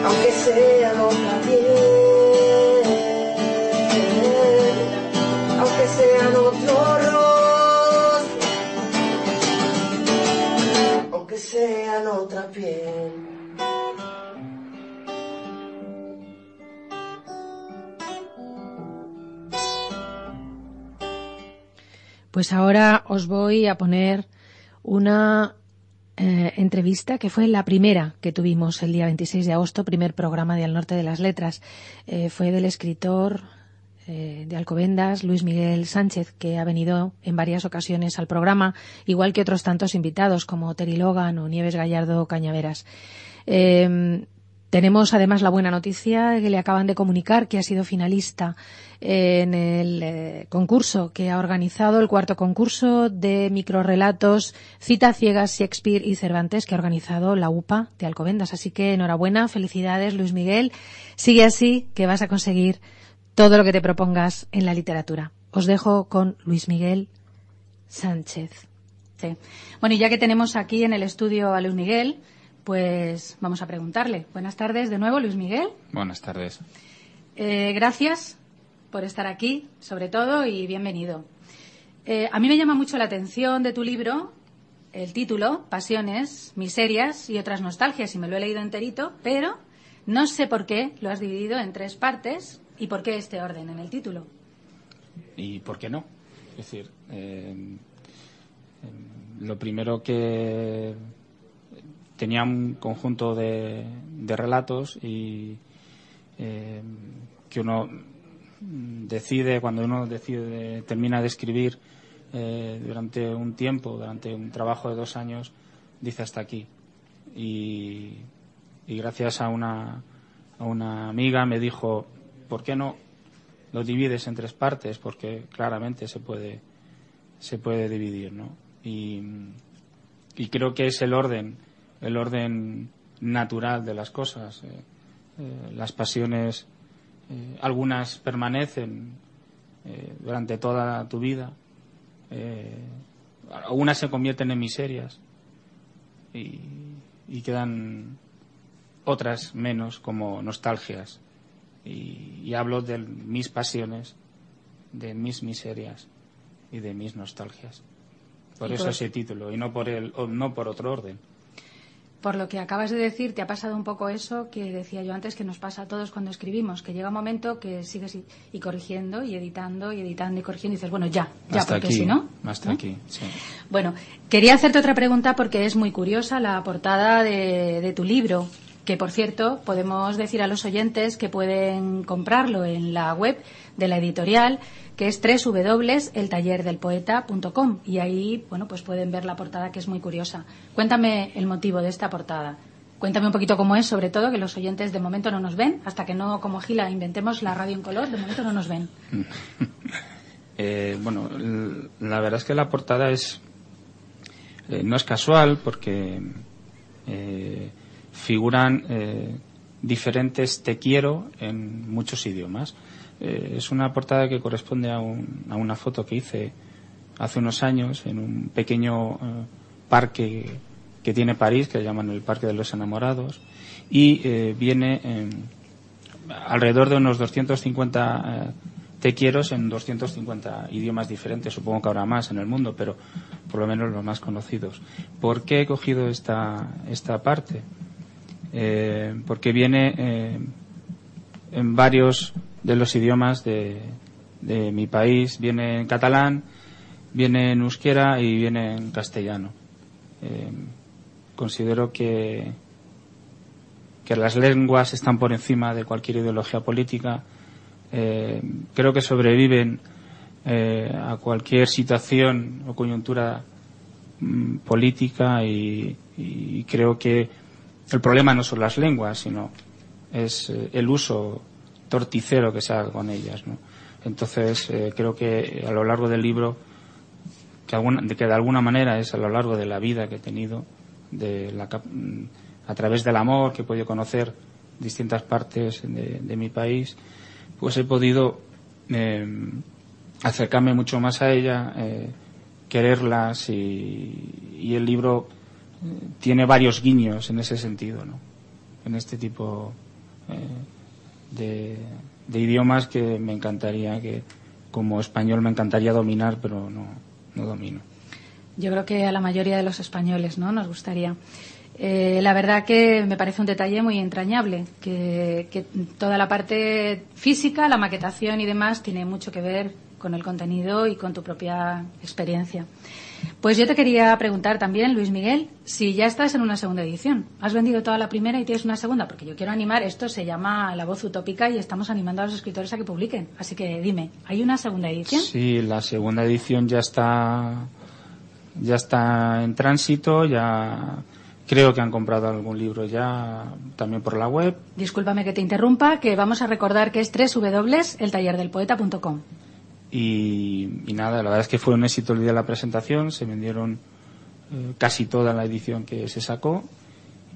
Aunque sean otra piel. Aunque sean otro rostro. Aunque sean otra piel. Pues ahora os voy a poner una eh, entrevista que fue la primera que tuvimos el día 26 de agosto, primer programa de Al Norte de las Letras. Eh, fue del escritor eh, de Alcobendas, Luis Miguel Sánchez, que ha venido en varias ocasiones al programa, igual que otros tantos invitados como Terry Logan o Nieves Gallardo Cañaveras. Tenemos además la buena noticia que le acaban de comunicar que ha sido finalista en el eh, concurso que ha organizado el cuarto concurso de microrelatos Cita Ciegas, Shakespeare y Cervantes que ha organizado la UPA de Alcobendas. Así que enhorabuena, felicidades Luis Miguel. Sigue así que vas a conseguir todo lo que te propongas en la literatura. Os dejo con Luis Miguel Sánchez. Sí. Bueno, y ya que tenemos aquí en el estudio a Luis Miguel, pues vamos a preguntarle. Buenas tardes de nuevo, Luis Miguel. Buenas tardes. Eh, gracias por estar aquí, sobre todo, y bienvenido. Eh, a mí me llama mucho la atención de tu libro el título, Pasiones, Miserias y otras nostalgias, y me lo he leído enterito, pero no sé por qué lo has dividido en tres partes y por qué este orden en el título. ¿Y por qué no? Es decir, eh, lo primero que tenía un conjunto de, de relatos y eh, que uno decide, cuando uno decide, termina de escribir eh, durante un tiempo, durante un trabajo de dos años, dice hasta aquí. Y, y gracias a una, a una amiga me dijo, ¿por qué no lo divides en tres partes? Porque claramente se puede, se puede dividir, ¿no? Y, y creo que es el orden el orden natural de las cosas. Eh, eh, las pasiones, eh, algunas permanecen durante toda tu vida, algunas se convierten en miserias y, y quedan otras menos como nostalgias. Y, y, hablo de mis pasiones, de mis miserias y de mis nostalgias. Por eso ese título y no por, el, no por otro orden. Por lo que acabas de decir, te ha pasado un poco eso que decía yo antes que nos pasa a todos cuando escribimos, que llega un momento que sigues y, corrigiendo y editando y editando y corrigiendo y dices, bueno, ya, ya, porque si no. Hasta aquí, sí. Bueno, quería hacerte otra pregunta porque es muy curiosa la portada de tu libro, que por cierto podemos decir a los oyentes que pueden comprarlo en la web de la editorial que es www.eltallerdelpoeta.com y ahí, bueno, pues pueden ver la portada que es muy curiosa. Cuéntame el motivo de esta portada. Cuéntame un poquito cómo es, sobre todo, que los oyentes de momento no nos ven, hasta que no, como Gila, inventemos la radio en color, de momento no nos ven. Eh, bueno, la verdad es que la portada es eh, no es casual porque eh, figuran diferentes te quiero en muchos idiomas. Eh, es una portada que corresponde a, una foto que hice hace unos años en un pequeño eh, parque que tiene París, que llaman el Parque de los Enamorados, y eh, viene alrededor de unos 250 te quiero en 250 idiomas diferentes, supongo que habrá más en el mundo, pero por lo menos los más conocidos. ¿Por qué he cogido esta, esta parte? Porque viene en varios de los idiomas de, mi país. Viene en catalán, viene en euskera y viene en castellano. Eh, considero que, que las lenguas están por encima de cualquier ideología política. Eh, creo que sobreviven eh, a cualquier situación o coyuntura mm, política y, creo que el problema no son las lenguas, sino es el uso torticero que se haga con ellas. ¿no? Entonces, eh, creo que a lo largo del libro, que, que de alguna manera es a lo largo de la vida que he tenido, de la, mm, a través del amor que he podido conocer distintas partes de, mi país, pues he podido em, acercarme mucho más a ella, eh, quererlas y, el libro eh, tiene varios guiños en ese sentido, ¿no? en este tipo de, idiomas que me encantaría, que como español me encantaría dominar, pero no, no domino. Yo creo que a la mayoría de los españoles no nos gustaría. Eh, la verdad que me parece un detalle muy entrañable, que, toda la parte física, la maquetación y demás tiene mucho que ver con el contenido y con tu propia experiencia. Pues yo te quería preguntar también, Luis Miguel, si ya estás en una segunda edición. ¿Has vendido toda la primera y tienes una segunda? Porque yo quiero animar, esto se llama La Voz Utópica y estamos animando a los escritores a que publiquen. Así que dime, ¿hay una segunda edición? Sí, la segunda edición ya está, ya está en tránsito, ya creo que han comprado algún libro ya también por la web. Discúlpame que te interrumpa, que vamos a recordar que es www.eltallerdelpoeta.com. Y, nada, la verdad es que fue un éxito el día de la presentación, se vendieron eh, casi toda la edición que se sacó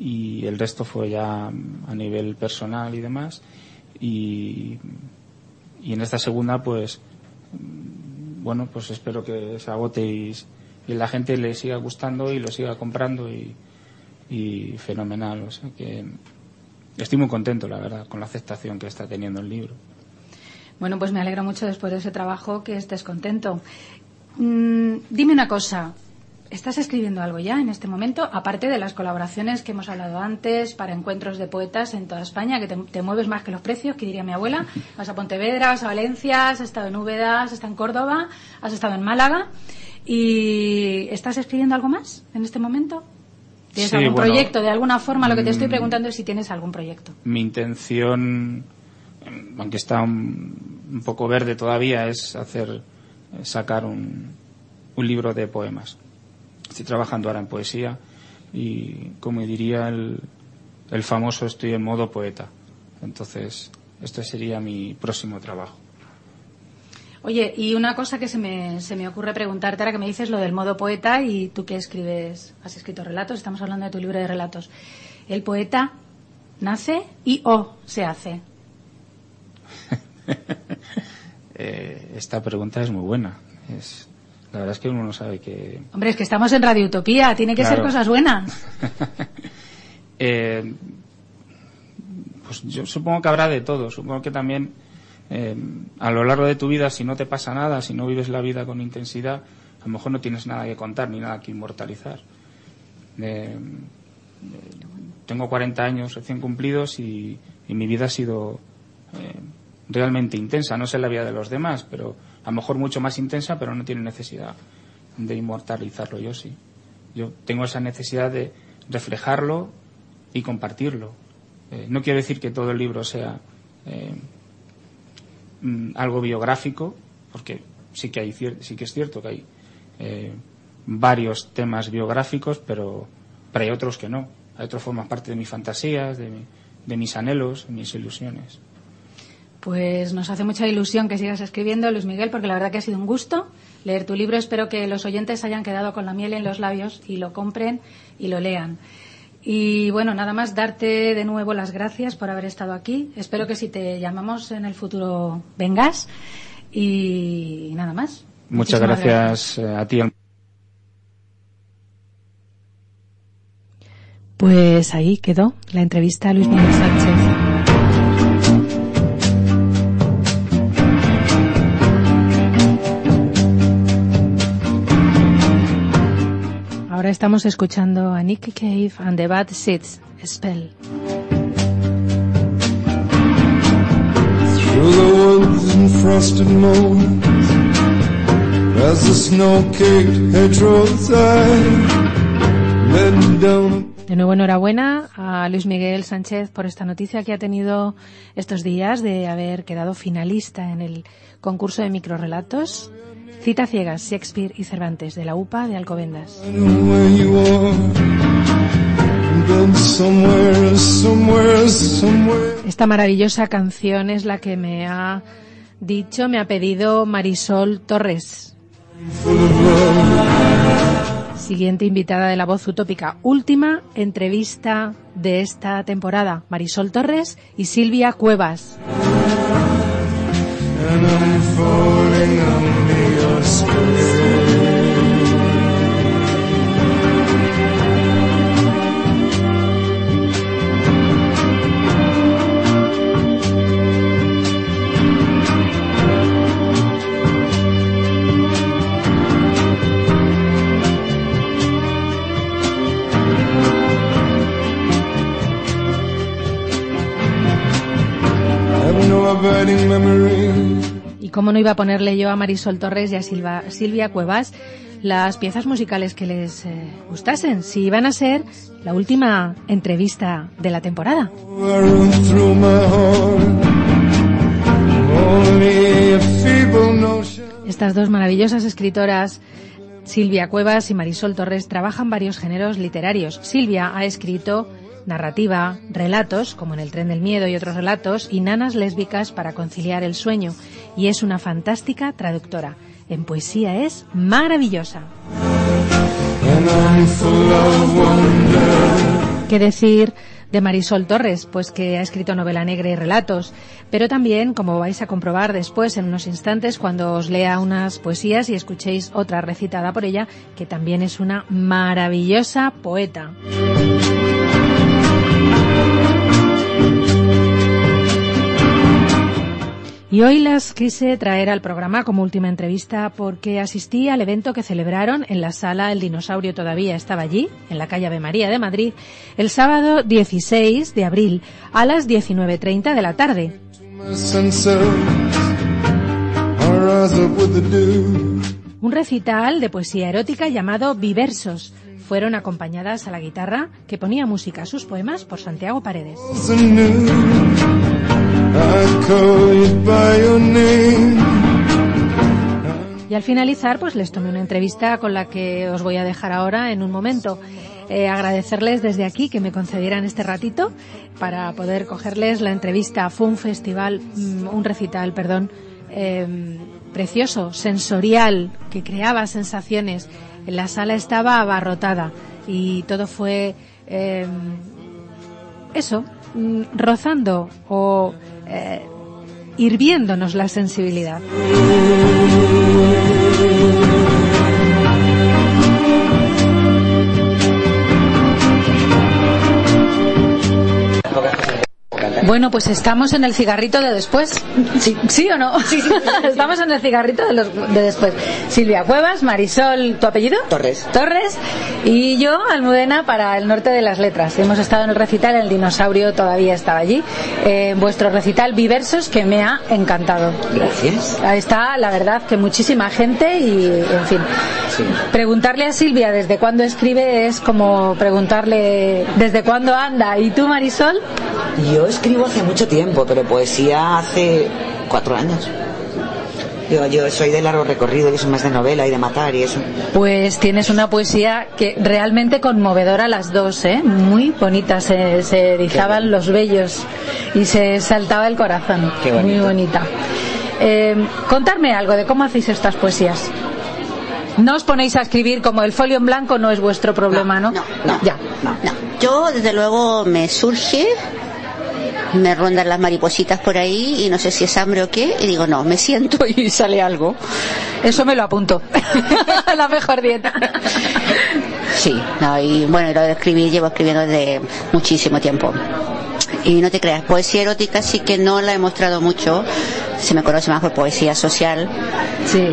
y el resto fue ya a nivel personal y demás. Y, y en esta segunda, pues, bueno, pues espero que se agote y, la gente le siga gustando y lo siga comprando y, y fenomenal. O sea que estoy muy contento, la verdad, con la aceptación que está teniendo el libro. Bueno, pues me alegro mucho después de ese trabajo que estés contento. Mm, dime una cosa, ¿estás escribiendo algo ya en este momento? Aparte de las colaboraciones que hemos hablado antes para encuentros de poetas en toda España, que te, mueves más que los precios, que diría mi abuela. Vas a Pontevedra, vas a Valencia, has estado en Úbeda, has estado en Córdoba, has estado en Málaga. ¿Y estás escribiendo algo más en este momento? ¿Tienes algún proyecto? De alguna forma, lo que te estoy mm, preguntando es si tienes algún proyecto. Mi intención aunque está un, poco verde todavía, es hacer, sacar un, un libro de poemas. Estoy trabajando ahora en poesía y, como diría el, el famoso, estoy en modo poeta. Entonces, este sería mi próximo trabajo. Oye, y una cosa que se me, se me ocurre preguntarte ahora que me dices lo del modo poeta y tú que escribes, has escrito relatos, estamos hablando de tu libro de relatos. El poeta nace y o se hace. Eh, esta pregunta es muy buena. Es, la verdad es que uno no sabe que... Hombre, es que estamos en Radio Utopía, tiene que ser cosas buenas. Eh, pues yo supongo que habrá de todo. Supongo que también eh, a lo largo de tu vida, si no te pasa nada, si no vives la vida con intensidad, a lo mejor no tienes nada que contar ni nada que inmortalizar. tengo 40 años recién cumplidos y, mi vida ha sido realmente intensa. No sé la vida de los demás, pero a lo mejor mucho más intensa, pero no tiene necesidad de inmortalizarlo. Yo sí. Yo tengo esa necesidad de reflejarlo y compartirlo. Eh, no quiero decir que todo el libro sea eh, mm, algo biográfico, porque sí que hay sí que es cierto que hay eh, varios temas biográficos, pero, pero hay otros que no. Hay otros forman parte de mis fantasías, de, de mis anhelos, mis ilusiones. Pues nos hace mucha ilusión que sigas escribiendo, Luis Miguel, porque la verdad que ha sido un gusto leer tu libro. Espero que los oyentes hayan quedado con la miel en los labios y lo compren y lo lean. Y bueno, nada más darte de nuevo las gracias por haber estado aquí. Espero que si te llamamos en el futuro vengas. Y nada más. Muchas gracias, eh, a ti. Pues ahí quedó la entrevista a Luis Miguel Sánchez. Ahora estamos escuchando a Nick Cave and the Bad Seeds Spell. Through the woods and frosted moors, as the snow-caked hedgerows led down de nuevo, enhorabuena a Luis Miguel Sánchez por esta noticia que ha tenido estos días de haber quedado finalista en el concurso de microrelatos Cita ciegas, Shakespeare y Cervantes, de la UPA de Alcobendas. Esta maravillosa canción es la que me ha dicho, me ha pedido Marisol Torres. Siguiente invitada de la voz utópica. Última entrevista de esta temporada. Marisol Torres y Silvia Cuevas. and I'm falling under your spell. Y cómo no iba a ponerle yo a Marisol Torres y a Silvia Cuevas las piezas musicales que les eh, gustasen, si iban a ser la última entrevista de la temporada. Estas dos maravillosas escritoras Silvia Cuevas y Marisol Torres trabajan varios géneros literarios. Silvia ha escrito narrativa, relatos, como en El tren del miedo y otros relatos, y nanas lésbicas para conciliar el sueño, y es una fantástica traductora. En poesía es maravillosa. ¿Qué decir de Marisol Torres? Pues que ha escrito novela negra y relatos, pero también, como vais a comprobar después en unos instantes cuando os lea unas poesías y escuchéis otra recitada por ella, que también es una maravillosa poeta. Y hoy las quise traer al programa como última entrevista porque asistí al evento que celebraron en la sala El Dinosaurio todavía estaba allí, en la calle Ave María de Madrid, el sábado 16 de abril a las 19.30 de la tarde. Un recital de poesía erótica llamado Viversos fueron acompañadas a la guitarra que ponía música a sus poemas por Santiago Paredes. Y al finalizar, pues les tomé una entrevista con la que os voy a dejar ahora en un momento. Eh, agradecerles desde aquí que me concedieran este ratito para poder cogerles la entrevista. Fue un festival, mm, un recital, perdón, em, precioso, sensorial, que creaba sensaciones. La sala estaba abarrotada y todo fue em, eso, mm, rozando o eh, hirviéndonos la sensibilidad. Bueno, pues estamos en el cigarrito de después. ¿Sí, ¿Sí o no? Sí, sí. estamos en el cigarrito de, los- de después. Silvia Cuevas, Marisol, ¿tu apellido? Torres. Torres. Y yo, Almudena, para el norte de las letras. Hemos estado en el recital, el dinosaurio todavía estaba allí. Eh, vuestro recital Viversos, que me ha encantado. Gracias. Ahí está, la verdad, que muchísima gente y, en fin. Sí. Preguntarle a Silvia desde cuándo escribe es como preguntarle desde cuándo anda. ¿Y tú, Marisol? Yo escribo hace mucho tiempo, pero poesía hace cuatro años. Yo, yo soy de largo recorrido, yo soy más de novela y de matar y eso. Pues tienes una poesía que realmente conmovedora las dos, ¿eh? Muy bonita, se, se erizaban los vellos y se saltaba el corazón. Qué. Muy bonita. Eh, contarme algo de cómo hacéis estas poesías. No os ponéis a escribir como el folio en blanco no es vuestro problema, ¿no? No, no, Ya. no. Yo, desde luego, me surge, me rondan las maripositas por ahí y no sé si es hambre o qué, y digo, no, me siento y sale algo. Eso me lo apunto. La mejor dieta. Sí, no, y bueno, lo de escribir llevo escribiendo desde muchísimo tiempo. Y no te creas, poesía erótica sí que no la he mostrado mucho, se me conoce más por poesía social, Sí.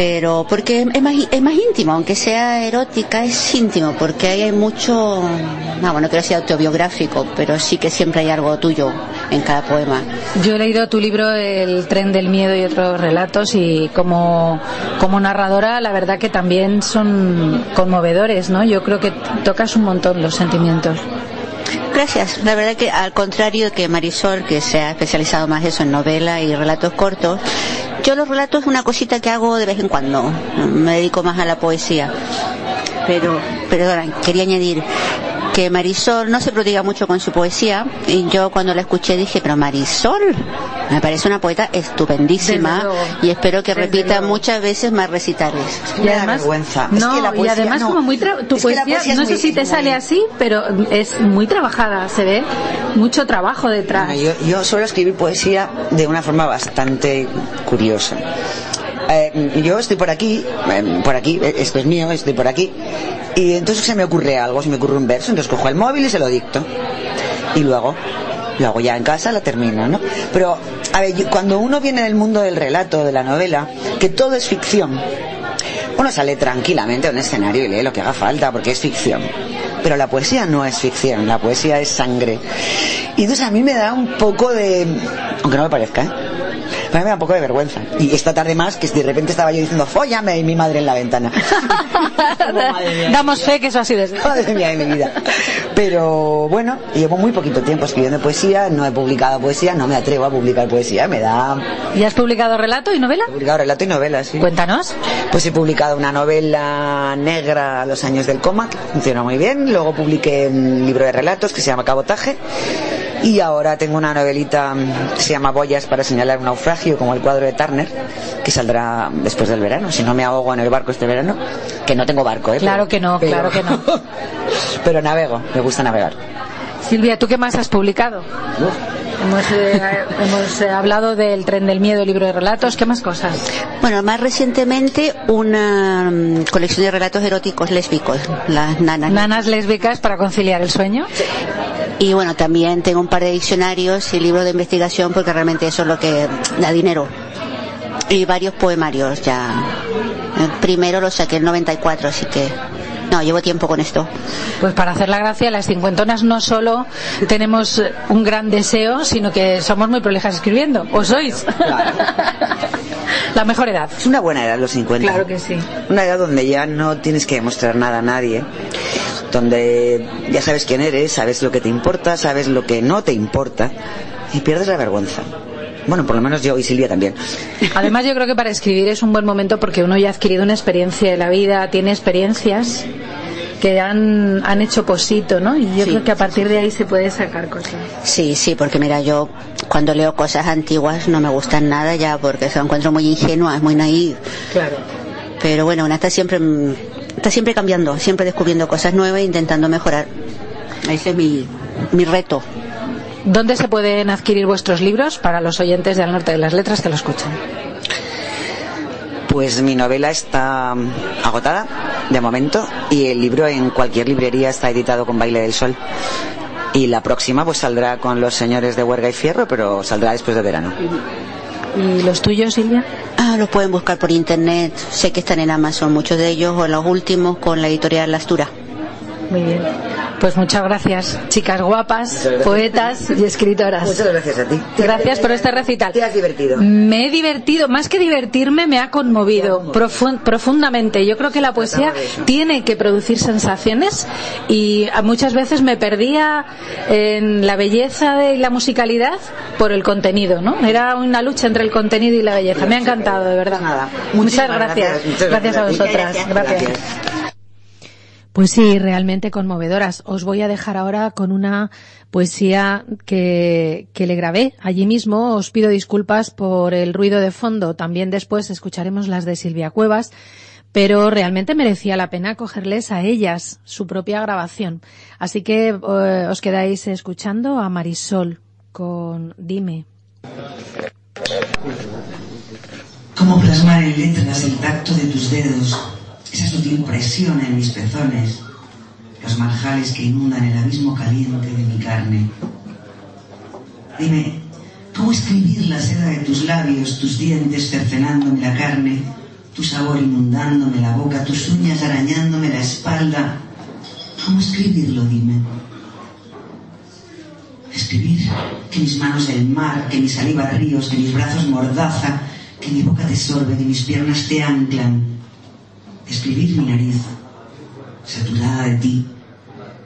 Pero porque es más, es más íntimo, aunque sea erótica, es íntimo, porque hay mucho, no, bueno, no quiero decir autobiográfico, pero sí que siempre hay algo tuyo en cada poema. Yo he leído tu libro El tren del miedo y otros relatos y como, como narradora la verdad que también son conmovedores, ¿no? Yo creo que tocas un montón los sentimientos. Gracias. La verdad que al contrario que Marisol, que se ha especializado más eso en novela y relatos cortos, yo los relatos es una cosita que hago de vez en cuando. Me dedico más a la poesía. Pero, perdona, quería añadir que Marisol no se prodiga mucho con su poesía y yo cuando la escuché dije, pero Marisol me parece una poeta estupendísima luego. y espero que Desde repita luego. muchas veces más recitales. Me da vergüenza. Es no, que la y además no, como muy tra- tu poesía, poesía es no sé si te sale así, pero es muy trabajada, se ve mucho trabajo detrás. Bueno, yo, yo suelo escribir poesía de una forma bastante curiosa. Eh, yo estoy por aquí, eh, por aquí, eh, esto es mío, estoy por aquí, y entonces se me ocurre algo, se me ocurre un verso, entonces cojo el móvil y se lo dicto. Y luego, lo hago ya en casa, la termino, ¿no? Pero, a ver, cuando uno viene del mundo del relato, de la novela, que todo es ficción, uno sale tranquilamente a un escenario y lee lo que haga falta, porque es ficción. Pero la poesía no es ficción, la poesía es sangre. Y entonces a mí me da un poco de... Aunque no me parezca, ¿eh? Pero a mí me da un poco de vergüenza. Y esta tarde más, que de repente estaba yo diciendo, fóllame, y mi madre en la ventana. Damos fe que eso así desde. Madre mía de mi vida. Pero bueno, llevo muy poquito tiempo escribiendo poesía, no he publicado poesía, no me atrevo a publicar poesía, me da... ¿Y has publicado relato y novela? He publicado relato y novela, sí. Cuéntanos. Pues he publicado una novela negra a los años del coma, que funcionó muy bien. Luego publiqué un libro de relatos que se llama Cabotaje. Y ahora tengo una novelita mm, que se llama Boyas para señalar un naufragio, como el cuadro de Turner, que saldrá después del verano. Si no me ahogo en el barco este verano, que no tengo barco, ¿eh? Claro Pero- que no, pero- claro que no. pero navego, me gusta navegar. Silvia, ¿tú qué más has publicado? Hemos, eh, hemos eh, hablado del tren del miedo, libro de relatos, ¿qué más cosas? Bueno, más recientemente una mm, colección de relatos eróticos lésbicos, las nanas. Nanas lésbicas para conciliar el sueño. Y bueno, también tengo un par de diccionarios y libros de investigación porque realmente eso es lo que da dinero. Y varios poemarios ya. El primero lo saqué en 94, así que... No, llevo tiempo con esto. Pues para hacer la gracia, las cincuentonas no solo tenemos un gran deseo, sino que somos muy prolijas escribiendo. ¿O sois? la mejor edad. Es una buena edad los 50. Claro que sí. Una edad donde ya no tienes que demostrar nada a nadie, donde ya sabes quién eres, sabes lo que te importa, sabes lo que no te importa y pierdes la vergüenza. Bueno, por lo menos yo y Silvia también. Además, yo creo que para escribir es un buen momento porque uno ya ha adquirido una experiencia de la vida, tiene experiencias que han, han hecho posito, ¿no? Y yo Sí. creo que a partir de ahí se puede sacar cosas. Sí, sí, porque mira, yo cuando leo cosas antiguas no me gustan nada ya porque se encuentro muy ingenuas, muy naive. Claro. Pero bueno, está siempre, está siempre cambiando, siempre descubriendo cosas nuevas e intentando mejorar. Ese es mi, mi reto. ¿Dónde se pueden adquirir vuestros libros para los oyentes del norte de las letras que lo escuchan? Pues mi novela está agotada de momento y el libro en cualquier librería está editado con Baile del Sol. Y la próxima pues saldrá con los señores de Huerga y Fierro, pero saldrá después de verano. ¿Y los tuyos, Silvia? Ah, los pueden buscar por internet. Sé que están en Amazon muchos de ellos, o los últimos con la editorial Lastura. Muy bien. Pues muchas gracias, chicas guapas, poetas y escritoras. Muchas gracias a ti. Gracias por este recital. Te has divertido. Me he divertido, más que divertirme, me ha conmovido profundamente. Yo creo que la poesía tiene que producir sensaciones y muchas veces me perdía en la belleza de la musicalidad por el contenido, ¿no? Era una lucha entre el contenido y la belleza. Me ha encantado, de verdad. Muchas gracias. Gracias, a vosotras. gracias. Pues sí, realmente conmovedoras. Os voy a dejar ahora con una poesía que, que, le grabé allí mismo. Os pido disculpas por el ruido de fondo. También después escucharemos las de Silvia Cuevas. Pero realmente merecía la pena cogerles a ellas su propia grabación. Así que eh, os quedáis escuchando a Marisol con Dime. ¿Cómo plasmar en letras el tacto de tus dedos? Esa sutil presión en mis pezones, los marjales que inundan el abismo caliente de mi carne. Dime, ¿cómo escribir la seda de tus labios, tus dientes cercenándome la carne, tu sabor inundándome la boca, tus uñas arañándome la espalda? ¿Cómo escribirlo, dime? Escribir que mis manos el mar, que mi saliva ríos, que mis brazos mordaza, que mi boca te sorbe, que mis piernas te anclan, escribir mi nariz, saturada de ti,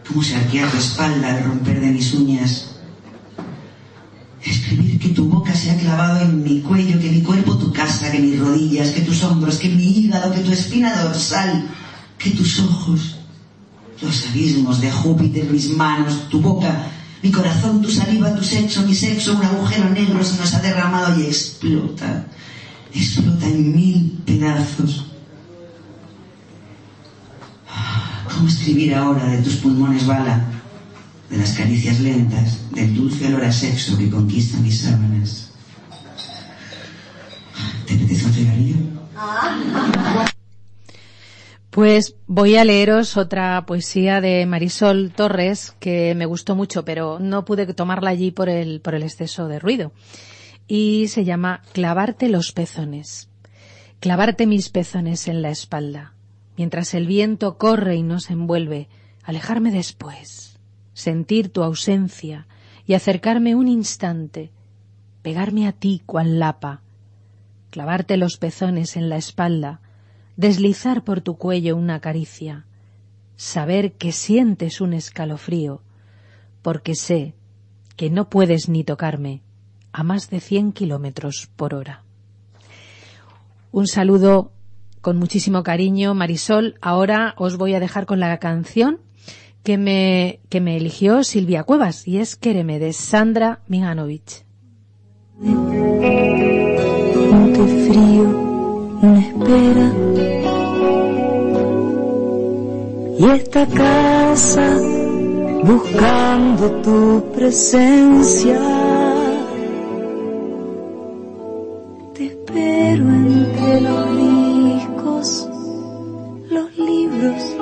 cómo se arquea tu espalda al romper de mis uñas. Escribir que tu boca se ha clavado en mi cuello, que mi cuerpo tu casa, que mis rodillas, que tus hombros, que mi hígado, que tu espina dorsal, que tus ojos, los abismos de Júpiter, mis manos, tu boca, mi corazón, tu saliva, tu sexo, mi sexo, un agujero negro se nos ha derramado y explota, explota en mil pedazos. ¿Cómo escribir ahora de tus pulmones bala, de las caricias lentas, del dulce olor a sexo que conquista mis sábanas? ¿Te apetece un cigarrillo? Pues voy a leeros otra poesía de Marisol Torres que me gustó mucho, pero no pude tomarla allí por el, por el exceso de ruido. Y se llama Clavarte los pezones. Clavarte mis pezones en la espalda mientras el viento corre y nos envuelve, alejarme después, sentir tu ausencia y acercarme un instante, pegarme a ti cual lapa, clavarte los pezones en la espalda, deslizar por tu cuello una caricia, saber que sientes un escalofrío, porque sé que no puedes ni tocarme a más de cien kilómetros por hora. Un saludo con muchísimo cariño, Marisol. Ahora os voy a dejar con la canción que me, que me eligió Silvia Cuevas y es Quéreme de Sandra Miganovich. Y esta casa buscando tu presencia. Te espero los libros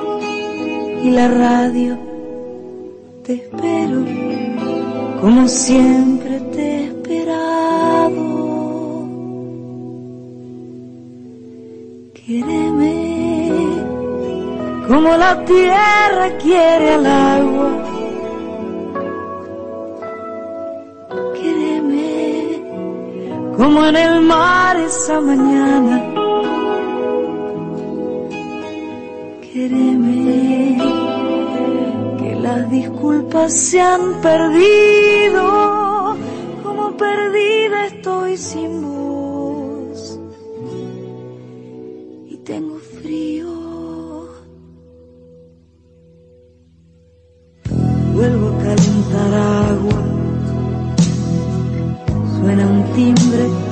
y la radio. Te espero como siempre te he esperado. Quéreme como la tierra quiere al agua. Quéreme como en el mar esa mañana que las disculpas se han perdido, como perdida estoy sin voz. Y tengo frío. Vuelvo a calentar agua, suena un timbre,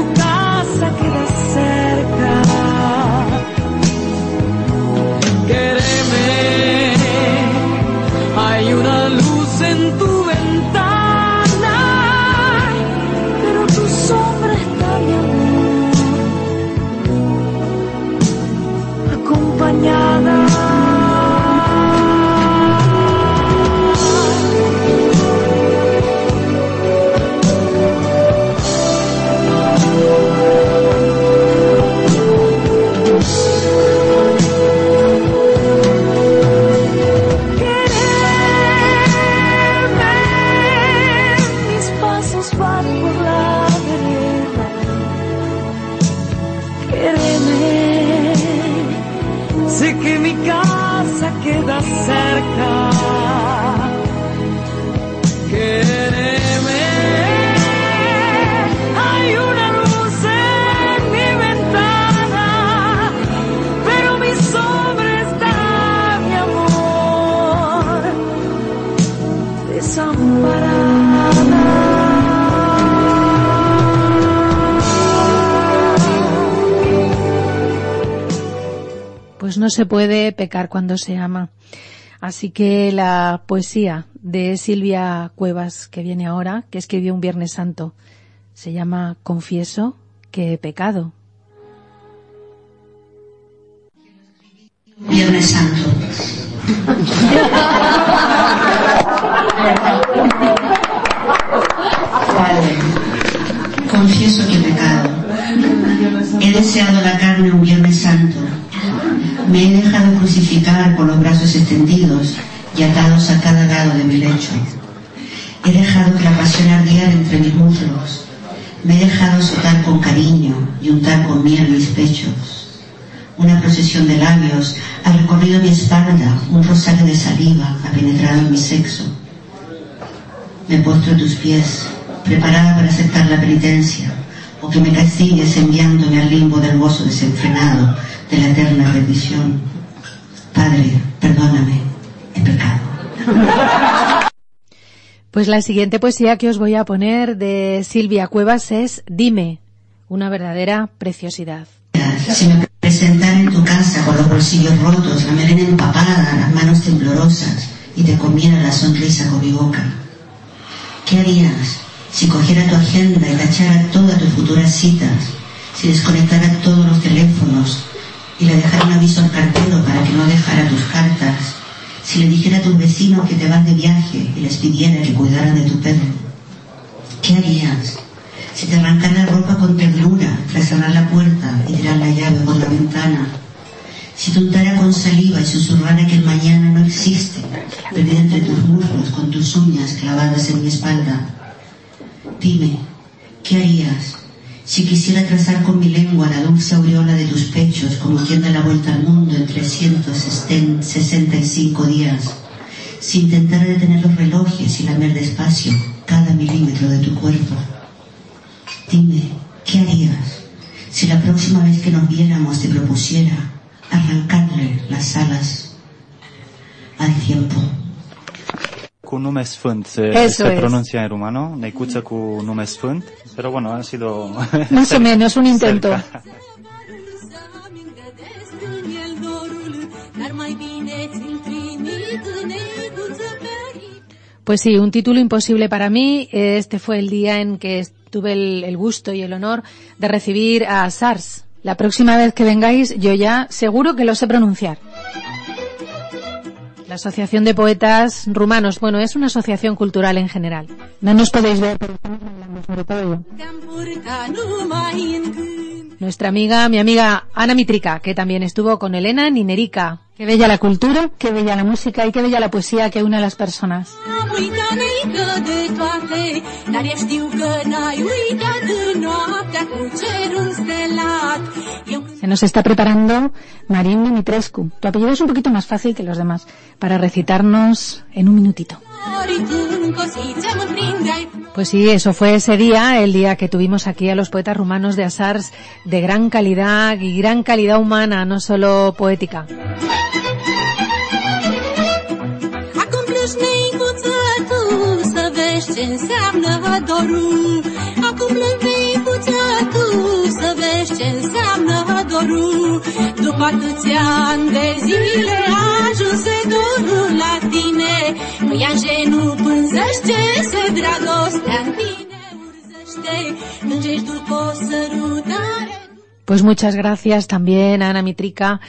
Tu casa queda se puede pecar cuando se ama. Así que la poesía de Silvia Cuevas, que viene ahora, que escribió un Viernes Santo, se llama Confieso que he pecado. Viernes Santo. Padre, confieso que he pecado. He deseado la carne un Viernes Santo. Me he dejado crucificar con los brazos extendidos y atados a cada lado de mi lecho. He dejado que la pasión ardiera entre mis muslos. Me he dejado azotar con cariño y untar con miel mis pechos. Una procesión de labios ha recorrido mi espalda, un rosario de saliva ha penetrado en mi sexo. Me puesto a tus pies, preparada para aceptar la penitencia, o que me castigues enviándome al limbo del gozo desenfrenado de la eterna rendición. Padre, perdóname, he pecado. Pues la siguiente poesía que os voy a poner de Silvia Cuevas es Dime, una verdadera preciosidad. Si me presentara en tu casa con los bolsillos rotos, la melena empapada, las manos temblorosas y te comiera la sonrisa con mi boca, ¿qué harías si cogiera tu agenda y tachara todas tus futuras citas, si desconectara todos los teléfonos y le dejara un aviso al cartero para que no dejara tus cartas, si le dijera a tus vecinos que te vas de viaje y les pidiera que cuidaran de tu perro? ¿Qué harías si te arrancan la ropa con ternura tras cerrar la puerta y tirar la llave por la ventana? Si te untara con saliva y susurrara que el mañana no existe, perdida entre tus muslos con tus uñas clavadas en mi espalda. Dime, ¿qué harías si quisiera trazar con mi lengua la dulce aureola de tus pechos como quien da la vuelta al mundo en 365 días? Si intentara detener los relojes y lamer despacio cada milímetro de tu cuerpo. Dime, ¿qué harías si la próxima vez que nos viéramos te propusiera arrancarle las alas al tiempo? Cu nume sfânt se, Eso se es. pronuncia en rumano, Necuță cu nume sfânt, pero bueno, ha sido... Más o menos, un intento. cerca. Pues sí, un título imposible para mí. Este fue el día en que tuve el, el gusto y el honor de recibir a SARS. La próxima vez que vengáis, yo ya seguro que lo sé pronunciar. La Asociación de Poetas Rumanos. Bueno, es una asociación cultural en general. No nos podéis ver, pero estamos hablando sobre todo. Nuestra amiga, mi amiga Ana Mitrica, que también estuvo con Elena Ninerica. Qué bella la cultura, qué bella la música y qué bella la poesía que une a las personas. Nos está preparando Marín Dimitrescu. Tu apellido es un poquito más fácil que los demás, para recitarnos en un minutito. Pues sí, eso fue ese día, el día que tuvimos aquí a los poetas rumanos de Asars de gran calidad y gran calidad humana, no solo poética. Pues muchas gracias también a Ana Mitrica,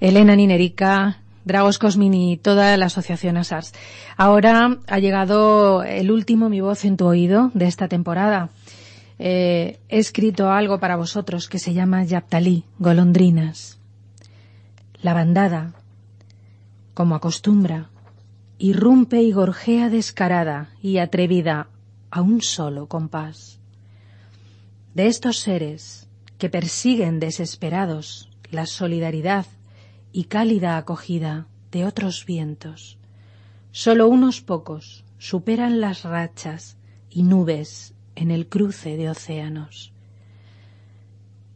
Elena Ninerica, Dragos Cosmini y toda la asociación ASARS. Ahora ha llegado el último Mi Voz en tu Oído de esta temporada. Eh, he escrito algo para vosotros que se llama Yaptalí, golondrinas. La bandada, como acostumbra, irrumpe y gorjea descarada y atrevida a un solo compás. De estos seres que persiguen desesperados la solidaridad y cálida acogida de otros vientos, solo unos pocos superan las rachas y nubes en el cruce de océanos.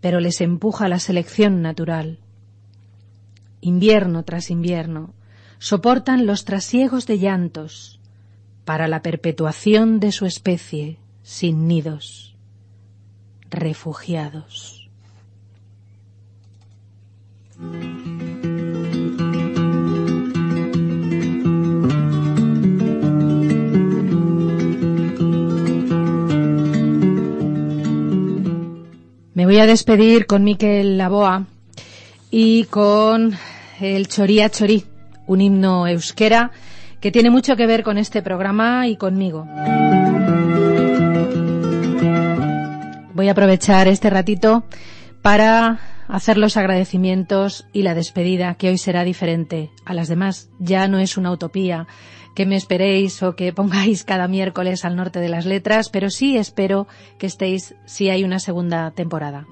Pero les empuja la selección natural. Invierno tras invierno, soportan los trasiegos de llantos para la perpetuación de su especie sin nidos, refugiados. Me voy a despedir con Miquel Laboa y con el Choría Chorí, un himno euskera que tiene mucho que ver con este programa y conmigo. Voy a aprovechar este ratito para hacer los agradecimientos y la despedida, que hoy será diferente a las demás. Ya no es una utopía que me esperéis o que pongáis cada miércoles al norte de las letras, pero sí espero que estéis si hay una segunda temporada.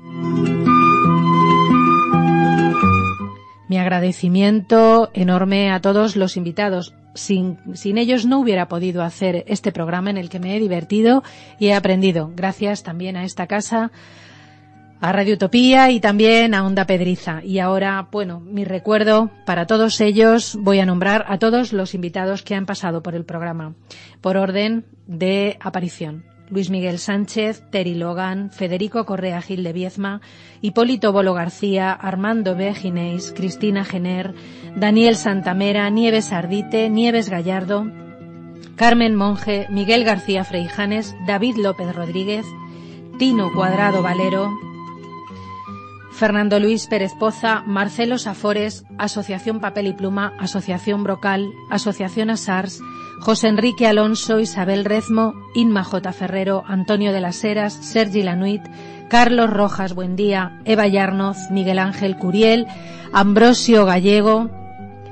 Mi agradecimiento enorme a todos los invitados. Sin, sin, ellos no hubiera podido hacer este programa en el que me he divertido y he aprendido. Gracias también a esta casa, a Radio Utopía y también a Onda Pedriza. Y ahora, bueno, mi recuerdo para todos ellos, voy a nombrar a todos los invitados que han pasado por el programa, por orden de aparición. Luis Miguel Sánchez, Terry Logan, Federico Correa Gil de Viezma, Hipólito Bolo García, Armando B. Ginés, Cristina Gener, Daniel Santamera, Nieves Ardite, Nieves Gallardo, Carmen Monge, Miguel García Freijanes, David López Rodríguez, Tino Cuadrado Valero, Fernando Luis Pérez Poza, Marcelo Safores, Asociación Papel y Pluma, Asociación Brocal, Asociación ASARS, José Enrique Alonso, Isabel Rezmo, Inma J. Ferrero, Antonio de las Heras, Sergi Lanuit, Carlos Rojas Buendía, Eva Yarnoz, Miguel Ángel Curiel, Ambrosio Gallego,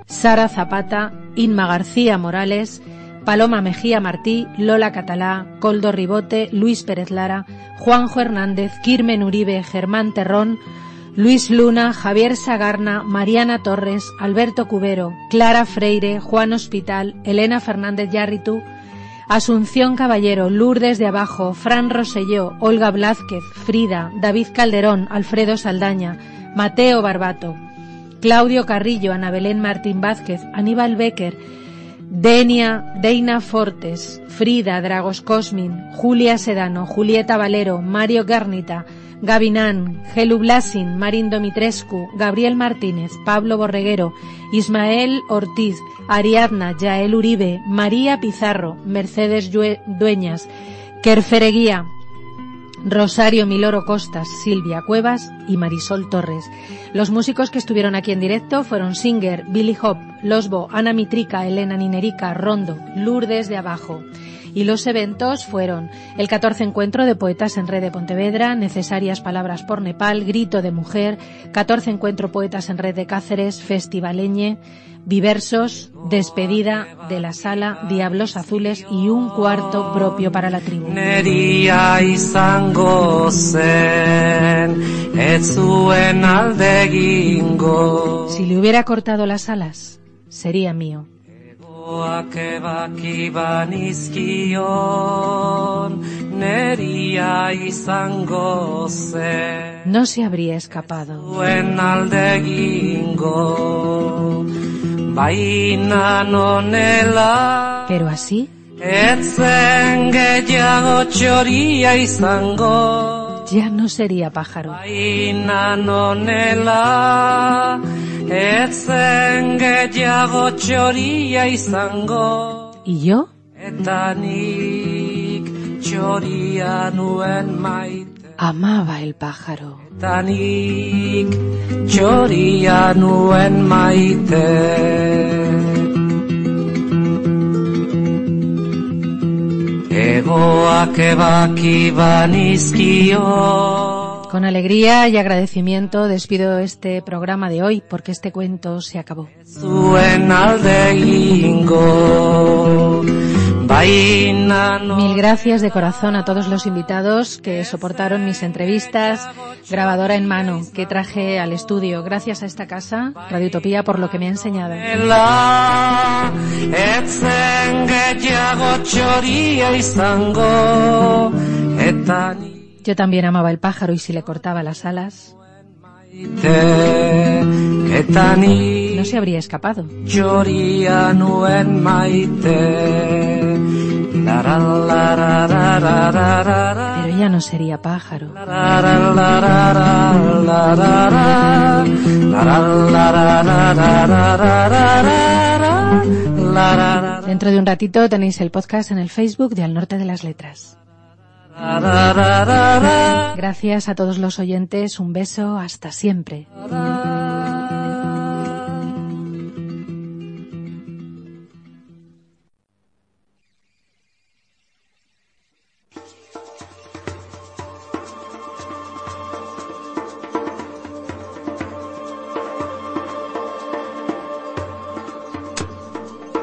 Sara Zapata, Inma García Morales, Paloma Mejía Martí, Lola Catalá, Coldo Ribote, Luis Pérez Lara, Juanjo Hernández, Quirmen Uribe, Germán Terrón, Luis Luna, Javier Sagarna, Mariana Torres, Alberto Cubero, Clara Freire, Juan Hospital, Elena Fernández Yarritu, Asunción Caballero, Lourdes de Abajo, Fran Roselló, Olga Blázquez, Frida, David Calderón, Alfredo Saldaña, Mateo Barbato, Claudio Carrillo, Ana Belén Martín Vázquez, Aníbal Becker, Denia, Deina Fortes, Frida Dragos Cosmin, Julia Sedano, Julieta Valero, Mario Garnita, Gavinán, Gelu Blasin, Marín Domitrescu, Gabriel Martínez, Pablo Borreguero, Ismael Ortiz, Ariadna, Yael Uribe, María Pizarro, Mercedes Dueñas, Kerfereguía, Rosario Miloro Costas, Silvia Cuevas y Marisol Torres. Los músicos que estuvieron aquí en directo fueron Singer, Billy Hop, Losbo, Ana Mitrica, Elena Ninerica, Rondo, Lourdes de Abajo. Y los eventos fueron el 14 Encuentro de Poetas en Red de Pontevedra, Necesarias Palabras por Nepal, Grito de Mujer, 14 Encuentro Poetas en Red de Cáceres, Festivaleñe, Viversos, Despedida de la Sala, Diablos Azules y un cuarto propio para la tribu. Si le hubiera cortado las alas, sería mío. No se habría escapado. Pero así, ya no sería pájaro. Baina nonela. Ez zen gehiago txoria izango. ¿Y yo? Eta nik txoria nuen maite. Amaba el pájaro. Eta nik txoria nuen maite. Egoak ebaki banizkio. Con alegría y agradecimiento despido este programa de hoy porque este cuento se acabó. Mil gracias de corazón a todos los invitados que soportaron mis entrevistas, grabadora en mano, que traje al estudio. Gracias a esta casa, Radio Utopía, por lo que me ha enseñado. Yo también amaba el pájaro y si le cortaba las alas, no se habría escapado. Pero ya no sería pájaro. Dentro de un ratito tenéis el podcast en el Facebook de Al Norte de las Letras. Gracias a todos los oyentes, un beso, hasta siempre.